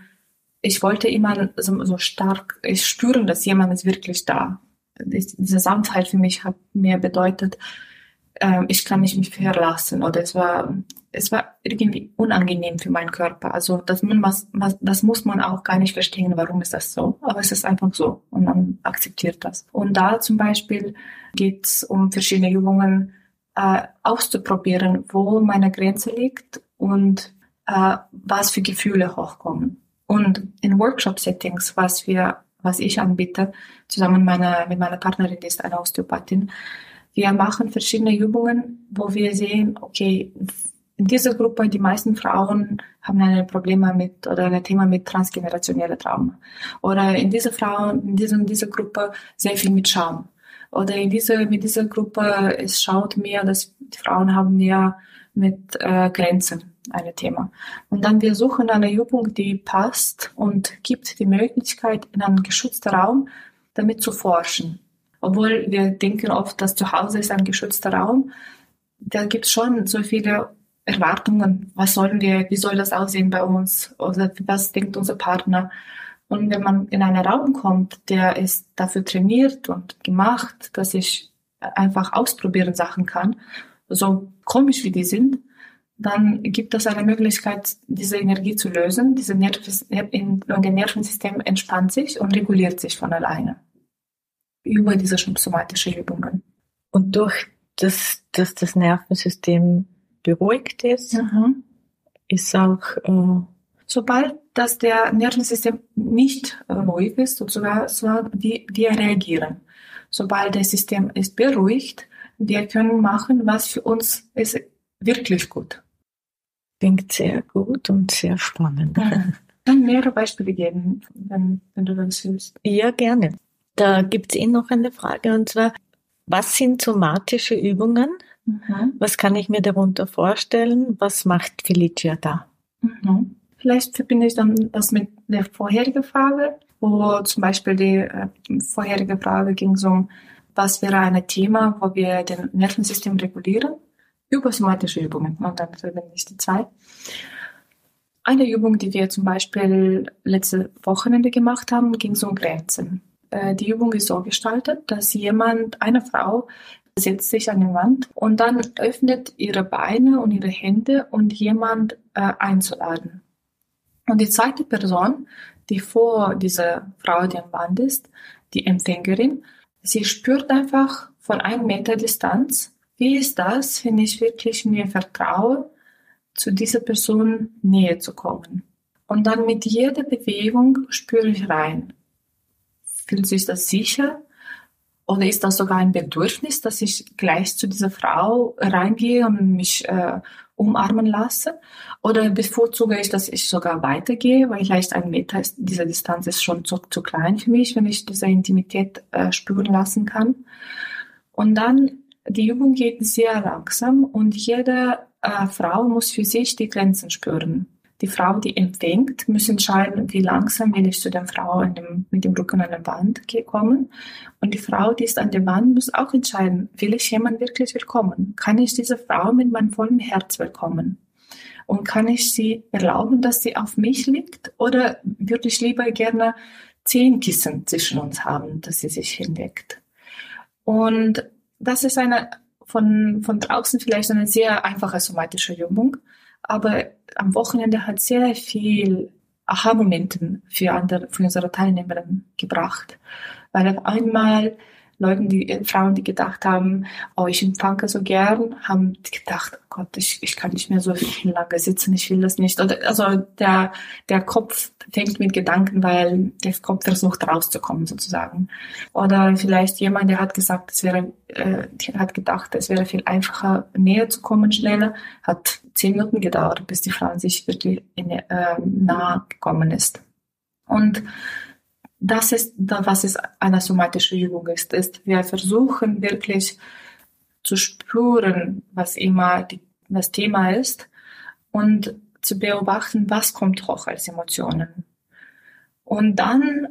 ich wollte immer so, so stark, ich spüren, dass jemand ist wirklich da. Diese Sanftheit für mich hat mir bedeutet, äh, ich kann mich nicht verlassen oder es war es war irgendwie unangenehm für meinen Körper. Also das, was, was, das muss man auch gar nicht verstehen, warum ist das so. Aber es ist einfach so und man akzeptiert das. Und da zum Beispiel geht es um verschiedene Übungen äh, auszuprobieren, wo meine Grenze liegt und äh, was für Gefühle hochkommen. Und in Workshop-Settings, was wir, was ich anbiete, zusammen meine, mit meiner Partnerin, die ist eine Osteopathin, wir machen verschiedene Übungen, wo wir sehen, okay, in dieser Gruppe, die meisten Frauen haben ein Probleme mit oder ein Thema mit transgenerationeller Trauma. Oder in dieser Frauen, in dieser, in dieser Gruppe sehr viel mit Scham. Oder in dieser, mit dieser Gruppe, es schaut mehr, dass die Frauen haben mehr mit äh, Grenzen ein Thema. Und dann wir suchen eine Übung, die passt und gibt die Möglichkeit, in einem geschützten Raum damit zu forschen. Obwohl wir denken oft, dass zu Hause ist ein geschützter Raum, da gibt es schon so viele Erwartungen, was sollen wir, wie soll das aussehen bei uns oder was denkt unser Partner. Und wenn man in einen Raum kommt, der ist dafür trainiert und gemacht, dass ich einfach ausprobieren Sachen kann, so komisch wie die sind, dann gibt es eine Möglichkeit, diese Energie zu lösen. Diese Nerv der Nervensystem entspannt sich und reguliert sich von alleine über diese somatische Übungen. Und durch das, dass das Nervensystem beruhigt ist, mhm. ist auch, äh, sobald dass der Nervensystem nicht ruhig ist, sozusagen, so, wie, wie reagieren. sobald das System ist beruhigt, wir können machen, was für uns ist wirklich gut. Klingt sehr gut und sehr spannend. Ja. Kann mehrere Beispiele geben, wenn, wenn du das willst. Ja, gerne. Da gibt es eh noch eine Frage und zwar, was sind somatische Übungen? Mhm. Was kann ich mir darunter vorstellen? Was macht Felicia da? Mhm. Vielleicht verbinde ich dann das mit der vorherigen Frage, wo zum Beispiel die äh, vorherige Frage ging so um, was wäre ein Thema, wo wir den Nervensystem regulieren? Über somatische Übungen. Und dann verbinde ich die zwei. Eine Übung, die wir zum Beispiel letzte Wochenende gemacht haben, ging so um Grenzen. Äh, die Übung ist so gestaltet, dass jemand, eine Frau, setzt sich an die Wand und dann öffnet ihre Beine und ihre Hände und jemand äh, einzuladen. Und die zweite Person, die vor dieser Frau, die am Wand ist, die Empfängerin, sie spürt einfach von einem Meter Distanz, wie ist das, wenn ich wirklich mir vertraue zu dieser Person näher zu kommen. Und dann mit jeder Bewegung spüre ich rein. Fühlt sich das sicher? Oder ist das sogar ein Bedürfnis, dass ich gleich zu dieser Frau reingehe und mich äh, umarmen lasse? Oder bevorzuge ich, dass ich sogar weitergehe, weil vielleicht ein Meter ist, diese Distanz ist schon zu, zu klein für mich, wenn ich diese Intimität äh, spüren lassen kann. Und dann, die Übung geht sehr langsam und jede äh, Frau muss für sich die Grenzen spüren. Die Frau, die empfängt, muss entscheiden, wie langsam will ich zu der Frau dem, mit dem Rücken an der Wand kommen. Und die Frau, die ist an der Wand, muss auch entscheiden, will ich jemand wirklich willkommen? Kann ich diese Frau mit meinem vollen Herz willkommen? Und kann ich sie erlauben, dass sie auf mich liegt? Oder würde ich lieber gerne zehn Kissen zwischen uns haben, dass sie sich hinlegt? Und das ist eine von, von draußen vielleicht eine sehr einfache somatische Übung, aber am Wochenende hat sehr viel Aha-Momenten für andere, für unsere Teilnehmerinnen gebracht, weil auf einmal Leuten, die, äh, Frauen, die gedacht haben, oh, ich empfange so gern, haben gedacht, oh Gott, ich, ich kann nicht mehr so lange sitzen, ich will das nicht. Oder, also der, der Kopf fängt mit Gedanken, weil der Kopf versucht rauszukommen sozusagen. Oder vielleicht jemand, der hat gesagt, es wäre, äh, hat gedacht, es wäre viel einfacher, näher zu kommen, schneller, hat zehn Minuten gedauert, bis die Frau sich wirklich in, äh, nahe gekommen ist. Und das ist, was es eine somatische Übung ist, ist, wir versuchen wirklich zu spüren, was immer die, das Thema ist und zu beobachten, was kommt hoch als Emotionen. Und dann,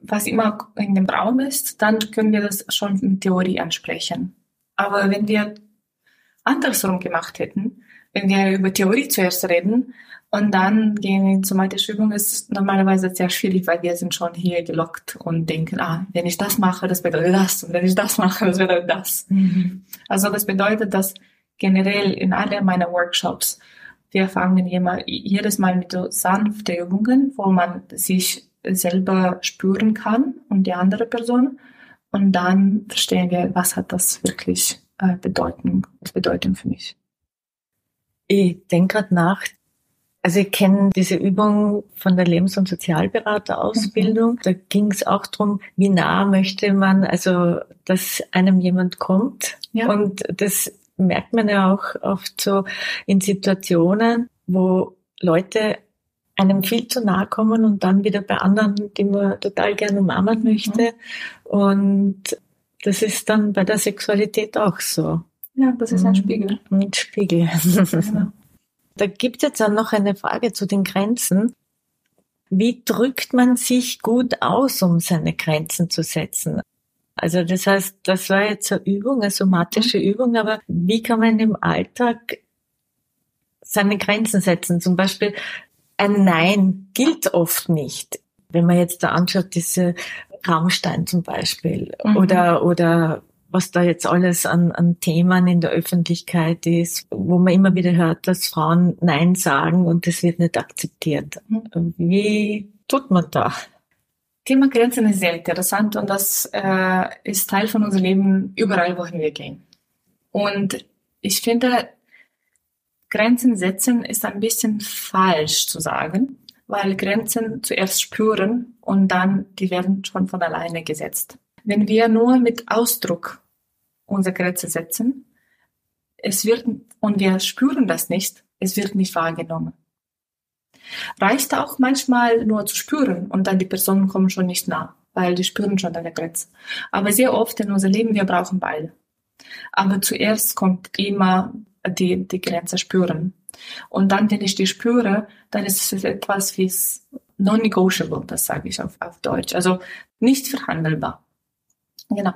was immer in dem Raum ist, dann können wir das schon mit Theorie ansprechen. Aber wenn wir andersrum gemacht hätten, wenn wir über Theorie zuerst reden, und dann gehen wir zur Übung ist normalerweise sehr schwierig, weil wir sind schon hier gelockt und denken, ah, wenn ich das mache, das bedeutet das. Und wenn ich das mache, das bedeutet das. Mhm. Also das bedeutet, dass generell in alle meiner Workshops, wir fangen immer, jedes Mal mit so sanften Übungen, wo man sich selber spüren kann und die andere Person. Und dann verstehen wir, was hat das wirklich äh, bedeuten, Bedeutung für mich. Ich denke gerade nach, also ich kenne diese Übung von der Lebens- und Sozialberaterausbildung. Mhm. Da ging es auch drum, wie nah möchte man, also dass einem jemand kommt. Ja. Und das merkt man ja auch oft so in Situationen, wo Leute einem viel zu nahe kommen und dann wieder bei anderen, die man total gerne umarmen möchte. Mhm. Und das ist dann bei der Sexualität auch so. Ja, das ist ein mhm. Spiegel. Ein Spiegel. Ja. Da gibt es jetzt auch noch eine Frage zu den Grenzen. Wie drückt man sich gut aus, um seine Grenzen zu setzen? Also das heißt, das war jetzt eine Übung, eine somatische mhm. Übung, aber wie kann man im Alltag seine Grenzen setzen? Zum Beispiel ein Nein gilt oft nicht. Wenn man jetzt da anschaut, diese Raumstein zum Beispiel mhm. oder, oder was da jetzt alles an, an Themen in der Öffentlichkeit ist, wo man immer wieder hört, dass Frauen Nein sagen und das wird nicht akzeptiert. Mhm. Wie tut man da? Thema Grenzen ist sehr interessant und das äh, ist Teil von unserem Leben überall, wohin wir gehen. Und ich finde, Grenzen setzen ist ein bisschen falsch zu sagen, weil Grenzen zuerst spüren und dann die werden schon von alleine gesetzt. Wenn wir nur mit Ausdruck unsere Grenze setzen, es wird, und wir spüren das nicht, es wird nicht wahrgenommen. Reicht auch manchmal nur zu spüren und dann die Personen kommen schon nicht nah, weil die spüren schon deine Grenze. Aber sehr oft in unserem Leben, wir brauchen beide. Aber zuerst kommt immer die, die Grenze spüren. Und dann, wenn ich die spüre, dann ist es etwas wie non-negotiable, das sage ich auf, auf Deutsch. Also nicht verhandelbar. Genau.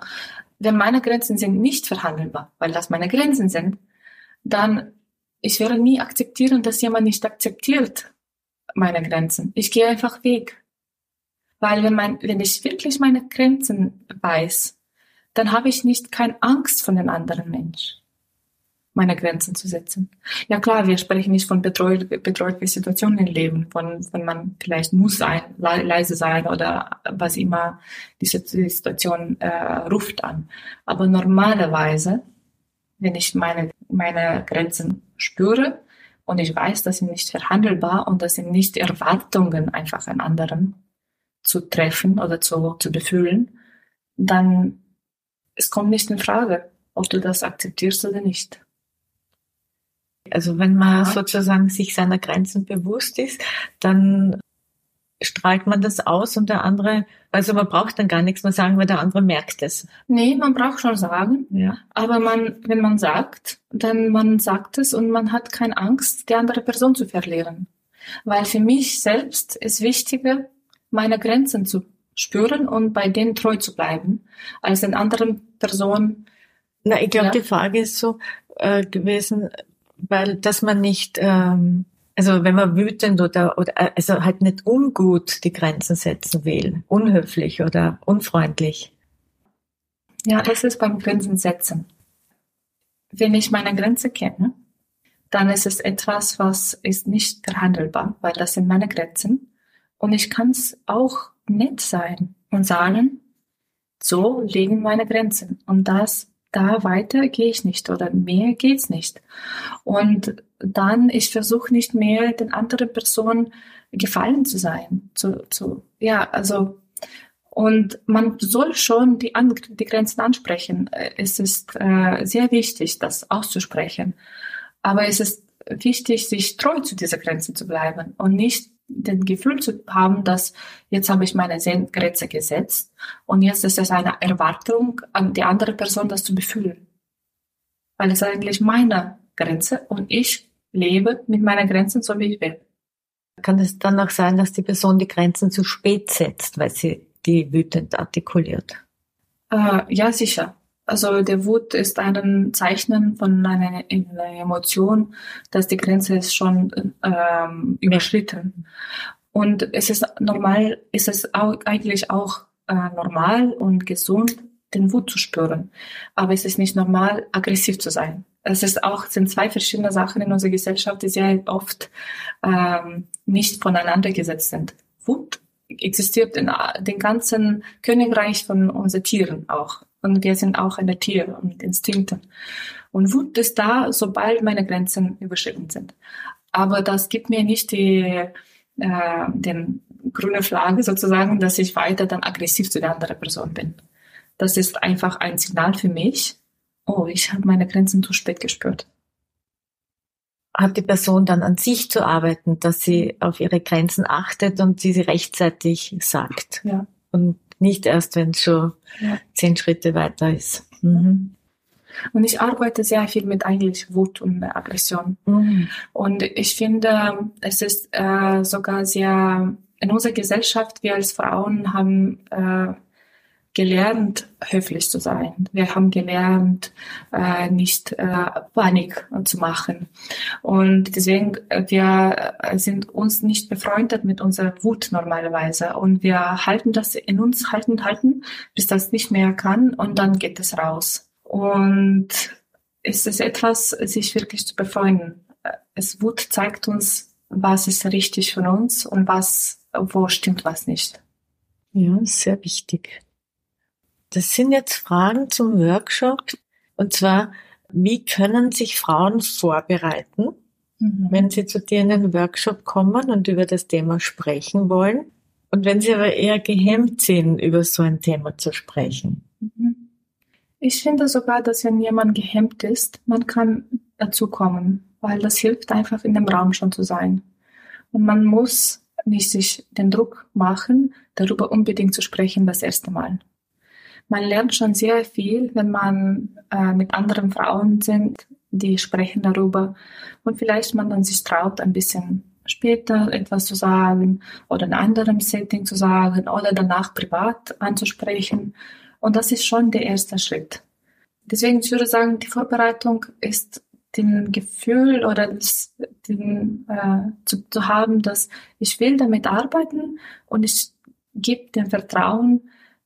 Wenn meine Grenzen sind nicht verhandelbar, weil das meine Grenzen sind, dann ich werde nie akzeptieren, dass jemand nicht akzeptiert meine Grenzen. Ich gehe einfach weg. Weil wenn, mein, wenn ich wirklich meine Grenzen weiß, dann habe ich nicht keine Angst von den anderen Menschen meine Grenzen zu setzen. Ja klar, wir sprechen nicht von betreut, betreuten Situationen im Leben, von, von man vielleicht muss sein, leise sein oder was immer diese Situation äh, ruft an. Aber normalerweise, wenn ich meine, meine Grenzen spüre und ich weiß, dass sie nicht verhandelbar und dass sie nicht Erwartungen einfach an anderen zu treffen oder zu, zu befühlen, dann es kommt nicht in Frage, ob du das akzeptierst oder nicht. Also wenn man sozusagen sich seiner Grenzen bewusst ist, dann strahlt man das aus und der andere, also man braucht dann gar nichts mehr sagen, weil der andere merkt es. Nee, man braucht schon sagen. Ja. Aber man, wenn man sagt, dann man sagt es und man hat keine Angst, die andere Person zu verlieren. Weil für mich selbst ist wichtiger, meine Grenzen zu spüren und bei denen treu zu bleiben, als den anderen Personen. Na, ich glaube, ja. die Frage ist so äh, gewesen, weil dass man nicht, ähm, also wenn man wütend oder, oder also halt nicht ungut die Grenzen setzen will, unhöflich oder unfreundlich. Ja, das ist beim Grenzen setzen. Wenn ich meine Grenze kenne, dann ist es etwas, was ist nicht verhandelbar, weil das sind meine Grenzen. Und ich kann es auch nett sein und sagen, so liegen meine Grenzen. Und das da weiter gehe ich nicht oder mehr geht's nicht. Und dann, ich versuche nicht mehr den anderen Personen gefallen zu sein. Zu, zu, ja, also, und man soll schon die, an, die Grenzen ansprechen. Es ist äh, sehr wichtig, das auszusprechen. Aber es ist wichtig, sich treu zu dieser Grenze zu bleiben und nicht den Gefühl zu haben, dass jetzt habe ich meine Grenze gesetzt und jetzt ist es eine Erwartung an die andere Person, das zu befühlen. Weil es eigentlich meine Grenze und ich lebe mit meinen Grenzen so, wie ich will. Kann es dann auch sein, dass die Person die Grenzen zu spät setzt, weil sie die wütend artikuliert? Äh, ja, sicher. Also der Wut ist ein Zeichen von einer, einer Emotion, dass die Grenze ist schon ähm, überschritten. Und es ist normal, ist es auch, eigentlich auch äh, normal und gesund, den Wut zu spüren. Aber es ist nicht normal, aggressiv zu sein. Es ist auch, sind zwei verschiedene Sachen in unserer Gesellschaft, die sehr oft ähm, nicht voneinander gesetzt sind. Wut existiert in dem ganzen Königreich von unseren Tieren auch. Und wir sind auch eine Tier und Instinkte. Und Wut ist da, sobald meine Grenzen überschritten sind. Aber das gibt mir nicht die, äh, den grüne Flagge sozusagen, dass ich weiter dann aggressiv zu der anderen Person bin. Das ist einfach ein Signal für mich. Oh, ich habe meine Grenzen zu spät gespürt. Hat die Person dann an sich zu arbeiten, dass sie auf ihre Grenzen achtet und sie sie rechtzeitig sagt? Ja. Und nicht erst, wenn es schon ja. zehn Schritte weiter ist. Mhm. Und ich arbeite sehr viel mit eigentlich Wut und Aggression. Mhm. Und ich finde, es ist äh, sogar sehr, in unserer Gesellschaft, wir als Frauen haben äh, gelernt, höflich zu sein. Wir haben gelernt, äh, nicht äh, Panik zu machen. Und deswegen, äh, wir äh, sind uns nicht befreundet mit unserer Wut normalerweise. Und wir halten das in uns, halten, halten, bis das nicht mehr kann. Und dann geht es raus. Und es ist etwas, sich wirklich zu befreunden. Es Wut zeigt uns, was ist richtig von uns und was, wo stimmt was nicht. Ja, sehr wichtig. Das sind jetzt Fragen zum Workshop. Und zwar, wie können sich Frauen vorbereiten, mhm. wenn sie zu dir in den Workshop kommen und über das Thema sprechen wollen? Und wenn sie aber eher gehemmt sind, über so ein Thema zu sprechen? Ich finde sogar, dass wenn jemand gehemmt ist, man kann dazukommen, weil das hilft einfach in dem Raum schon zu sein. Und man muss nicht sich den Druck machen, darüber unbedingt zu sprechen das erste Mal. Man lernt schon sehr viel, wenn man äh, mit anderen Frauen sind, die sprechen darüber und vielleicht man dann sich traut, ein bisschen später etwas zu sagen oder in anderem Setting zu sagen oder danach privat anzusprechen. Und das ist schon der erste Schritt. Deswegen ich würde sagen, die Vorbereitung ist den Gefühl oder das, den, äh, zu, zu haben, dass ich will damit arbeiten und ich gebe dem Vertrauen,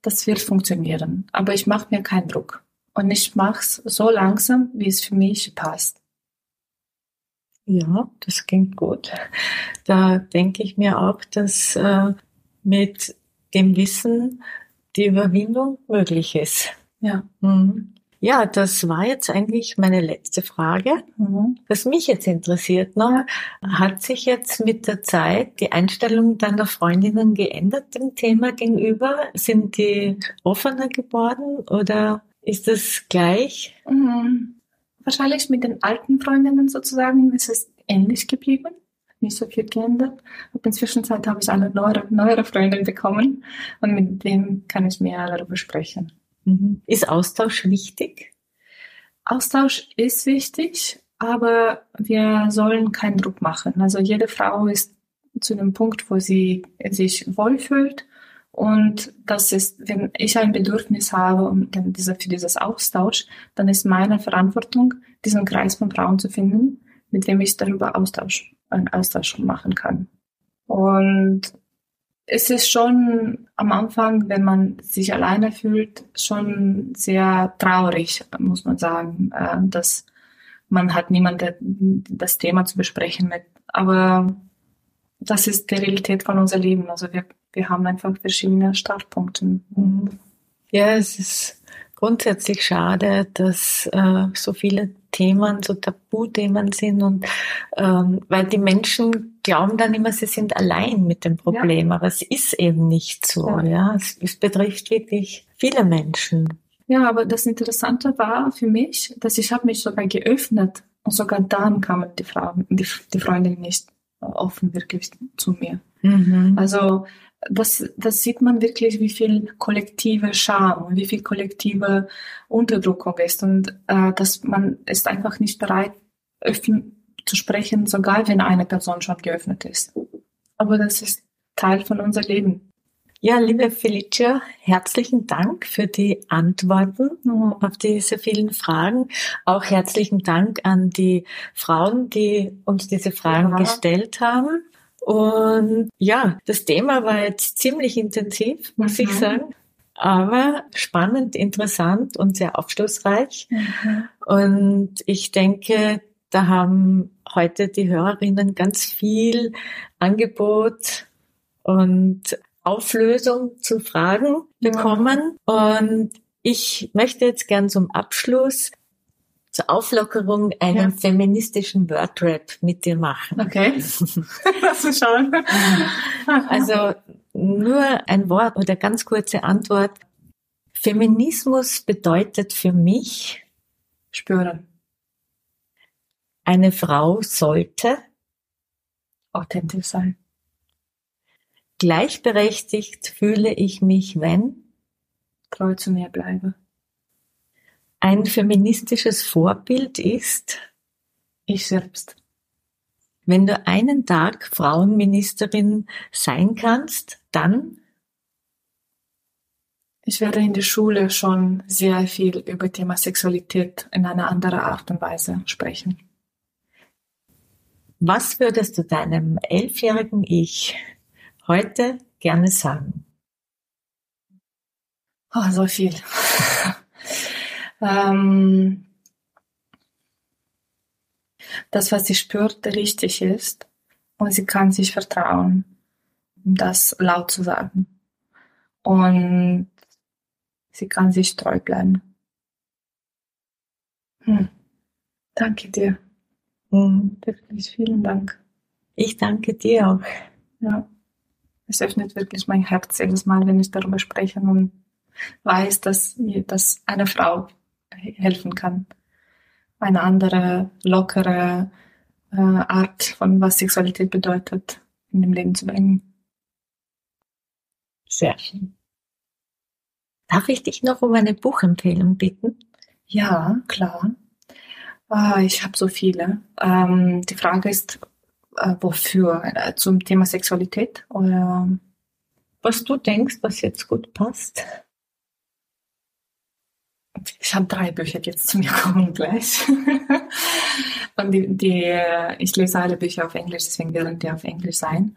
das wird funktionieren. Aber ich mache mir keinen Druck. Und ich mache es so langsam, wie es für mich passt. Ja, das klingt gut. Da denke ich mir auch, dass äh, mit dem Wissen die Überwindung möglich ist. Ja. Mhm. Ja, das war jetzt eigentlich meine letzte Frage. Mhm. Was mich jetzt interessiert noch, hat sich jetzt mit der Zeit die Einstellung deiner Freundinnen geändert dem Thema gegenüber? Sind die offener geworden oder ist es gleich? Mhm. Wahrscheinlich mit den alten Freundinnen sozusagen ist es ähnlich geblieben. Nicht so viel geändert. Aber in der Zwischenzeit habe ich eine neuere, neuere Freundin bekommen und mit dem kann ich mehr darüber sprechen. Mhm. Ist Austausch wichtig? Austausch ist wichtig, aber wir sollen keinen Druck machen. Also jede Frau ist zu dem Punkt, wo sie sich wohlfühlt. Und das ist, wenn ich ein Bedürfnis habe um diese, für dieses Austausch, dann ist meine Verantwortung, diesen Kreis von Frauen zu finden, mit dem ich darüber Austausch, einen Austausch machen kann. Und es ist schon am Anfang, wenn man sich alleine fühlt, schon sehr traurig, muss man sagen, äh, dass man hat niemanden, das Thema zu besprechen mit. Aber das ist die Realität von unserem Leben. Also wir, wir haben einfach verschiedene Startpunkte. Ja, es ist grundsätzlich schade, dass äh, so viele Themen so Tabuthemen sind und ähm, weil die Menschen glauben dann immer, sie sind allein mit dem Problem, ja. aber es ist eben nicht so. Ja, ja. Es, es betrifft wirklich viele Menschen. Ja, aber das Interessante war für mich, dass ich habe mich sogar geöffnet und sogar dann kamen die Frauen, die, die Freundinnen nicht offen wirklich zu mir. Mhm. Also das, das sieht man wirklich, wie viel kollektive Scham und wie viel kollektive Unterdrückung ist und äh, dass man ist einfach nicht bereit, öffnen zu sprechen, sogar wenn eine Person schon geöffnet ist. Aber das ist Teil von unserem Leben. Ja, liebe Felicia, herzlichen Dank für die Antworten auf diese vielen Fragen. Auch herzlichen Dank an die Frauen, die uns diese Fragen ja. gestellt haben. Und ja, das Thema war jetzt ziemlich intensiv, muss mhm. ich sagen. Aber spannend, interessant und sehr aufschlussreich. Mhm. Und ich denke, da haben heute die Hörerinnen ganz viel Angebot und Auflösung zu Fragen bekommen. Ja. Und ich möchte jetzt gern zum Abschluss zur Auflockerung einen ja. feministischen Wordrap mit dir machen. Okay. Lass uns schauen. also nur ein Wort oder ganz kurze Antwort. Feminismus bedeutet für mich spüren. Eine Frau sollte authentisch sein. Gleichberechtigt fühle ich mich, wenn treu zu mir bleibe ein feministisches Vorbild ist? Ich selbst. Wenn du einen Tag Frauenministerin sein kannst, dann? Ich werde in der Schule schon sehr viel über Thema Sexualität in einer anderen Art und Weise sprechen. Was würdest du deinem elfjährigen Ich heute gerne sagen? Oh, so viel. ähm, das, was sie spürt, richtig ist und sie kann sich vertrauen, das laut zu sagen. Und sie kann sich treu bleiben. Hm. Danke dir. Hm. Wirklich vielen Dank. Ich danke dir auch. Ja. Es öffnet wirklich mein Herz jedes Mal, wenn ich darüber spreche und weiß, dass, dass eine Frau helfen kann. Eine andere, lockere äh, Art von was Sexualität bedeutet, in dem Leben zu bringen. Sehr schön. Darf ich dich noch um eine Buchempfehlung bitten? Ja, klar. Ah, ich habe so viele. Ähm, die Frage ist, äh, wofür? Äh, zum Thema Sexualität oder was du denkst, was jetzt gut passt? Ich habe drei Bücher, die jetzt zu mir kommen gleich. Und die, die, ich lese alle Bücher auf Englisch, deswegen werden die auf Englisch sein.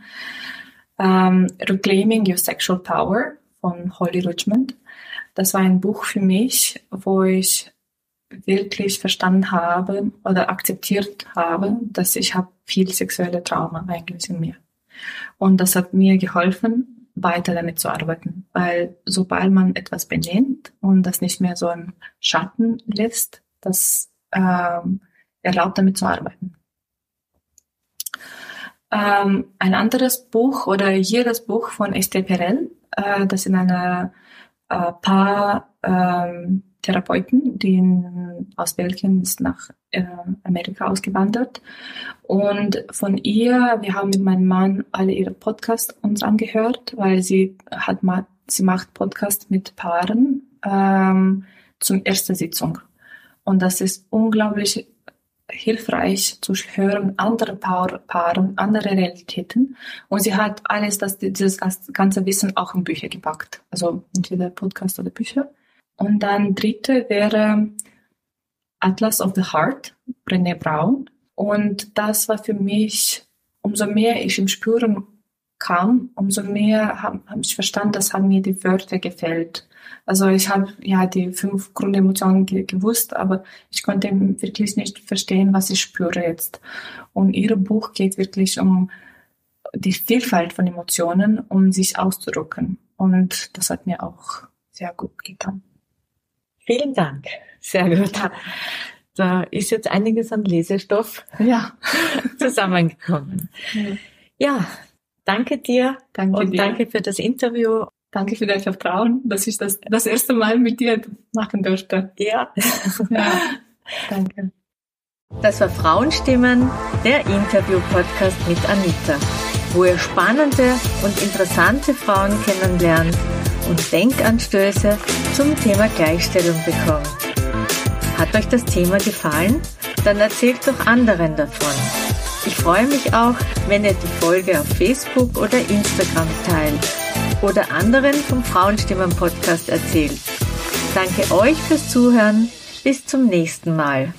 Um, ähm, Reclaiming Your Sexual Power von Holly Richmond. Das war ein Buch für mich, wo ich wirklich verstanden habe oder akzeptiert habe, dass ich habe viel sexuelle Trauma eigentlich in mir. Und das hat mir geholfen, weiter damit zu arbeiten. Weil sobald man etwas benennt und das nicht mehr so im Schatten lässt, das ähm, erlaubt damit zu arbeiten. Ähm, ein anderes Buch oder jedes Buch von Esther Perel, äh, das in einer äh, Paar ähm, Therapeuten, die aus Belgien ist nach äh, Amerika ausgewandert. Und von ihr, wir haben mit meinem Mann alle ihre Podcasts uns angehört, weil sie hat sie macht Podcast mit Paaren ähm, zum ersten Sitzung. Und das ist unglaublich hilfreich zu hören, andere Paar, Paare, andere Realitäten. Und sie hat alles, das, dieses ganze Wissen auch in Bücher gepackt. Also entweder Podcast oder Bücher. Und dann dritte wäre Atlas of the Heart, Brené Brown. Und das war für mich, umso mehr ich im Spüren kam, umso mehr habe hab ich verstanden, dass haben mir die Wörter gefällt. Also ich habe ja die fünf Grundemotionen ge gewusst, aber ich konnte wirklich nicht verstehen, was ich spüre jetzt. Und ihr Buch geht wirklich um die Vielfalt von Emotionen, um sich auszudrücken. Und das hat mir auch sehr gut getan. Vielen Dank. Sehr gut. Da ist jetzt einiges an Lesestoff ja. zusammengekommen. Ja, danke dir danke und dir. danke für das Interview. Danke für dein Vertrauen, dass ich das das erste Mal mit dir machen durfte. Ja. ja. Danke. Das war Frauenstimmen, der Interview-Podcast mit Anita, wo ihr spannende und interessante Frauen kennenlernt und Denkanstöße zum Thema Gleichstellung bekommt. Hat euch das Thema gefallen? Dann erzählt doch anderen davon. Ich freue mich auch, wenn ihr die Folge auf Facebook oder Instagram teilt oder anderen vom Frauenstimmen Podcast erzählt. Danke euch fürs Zuhören. Bis zum nächsten Mal.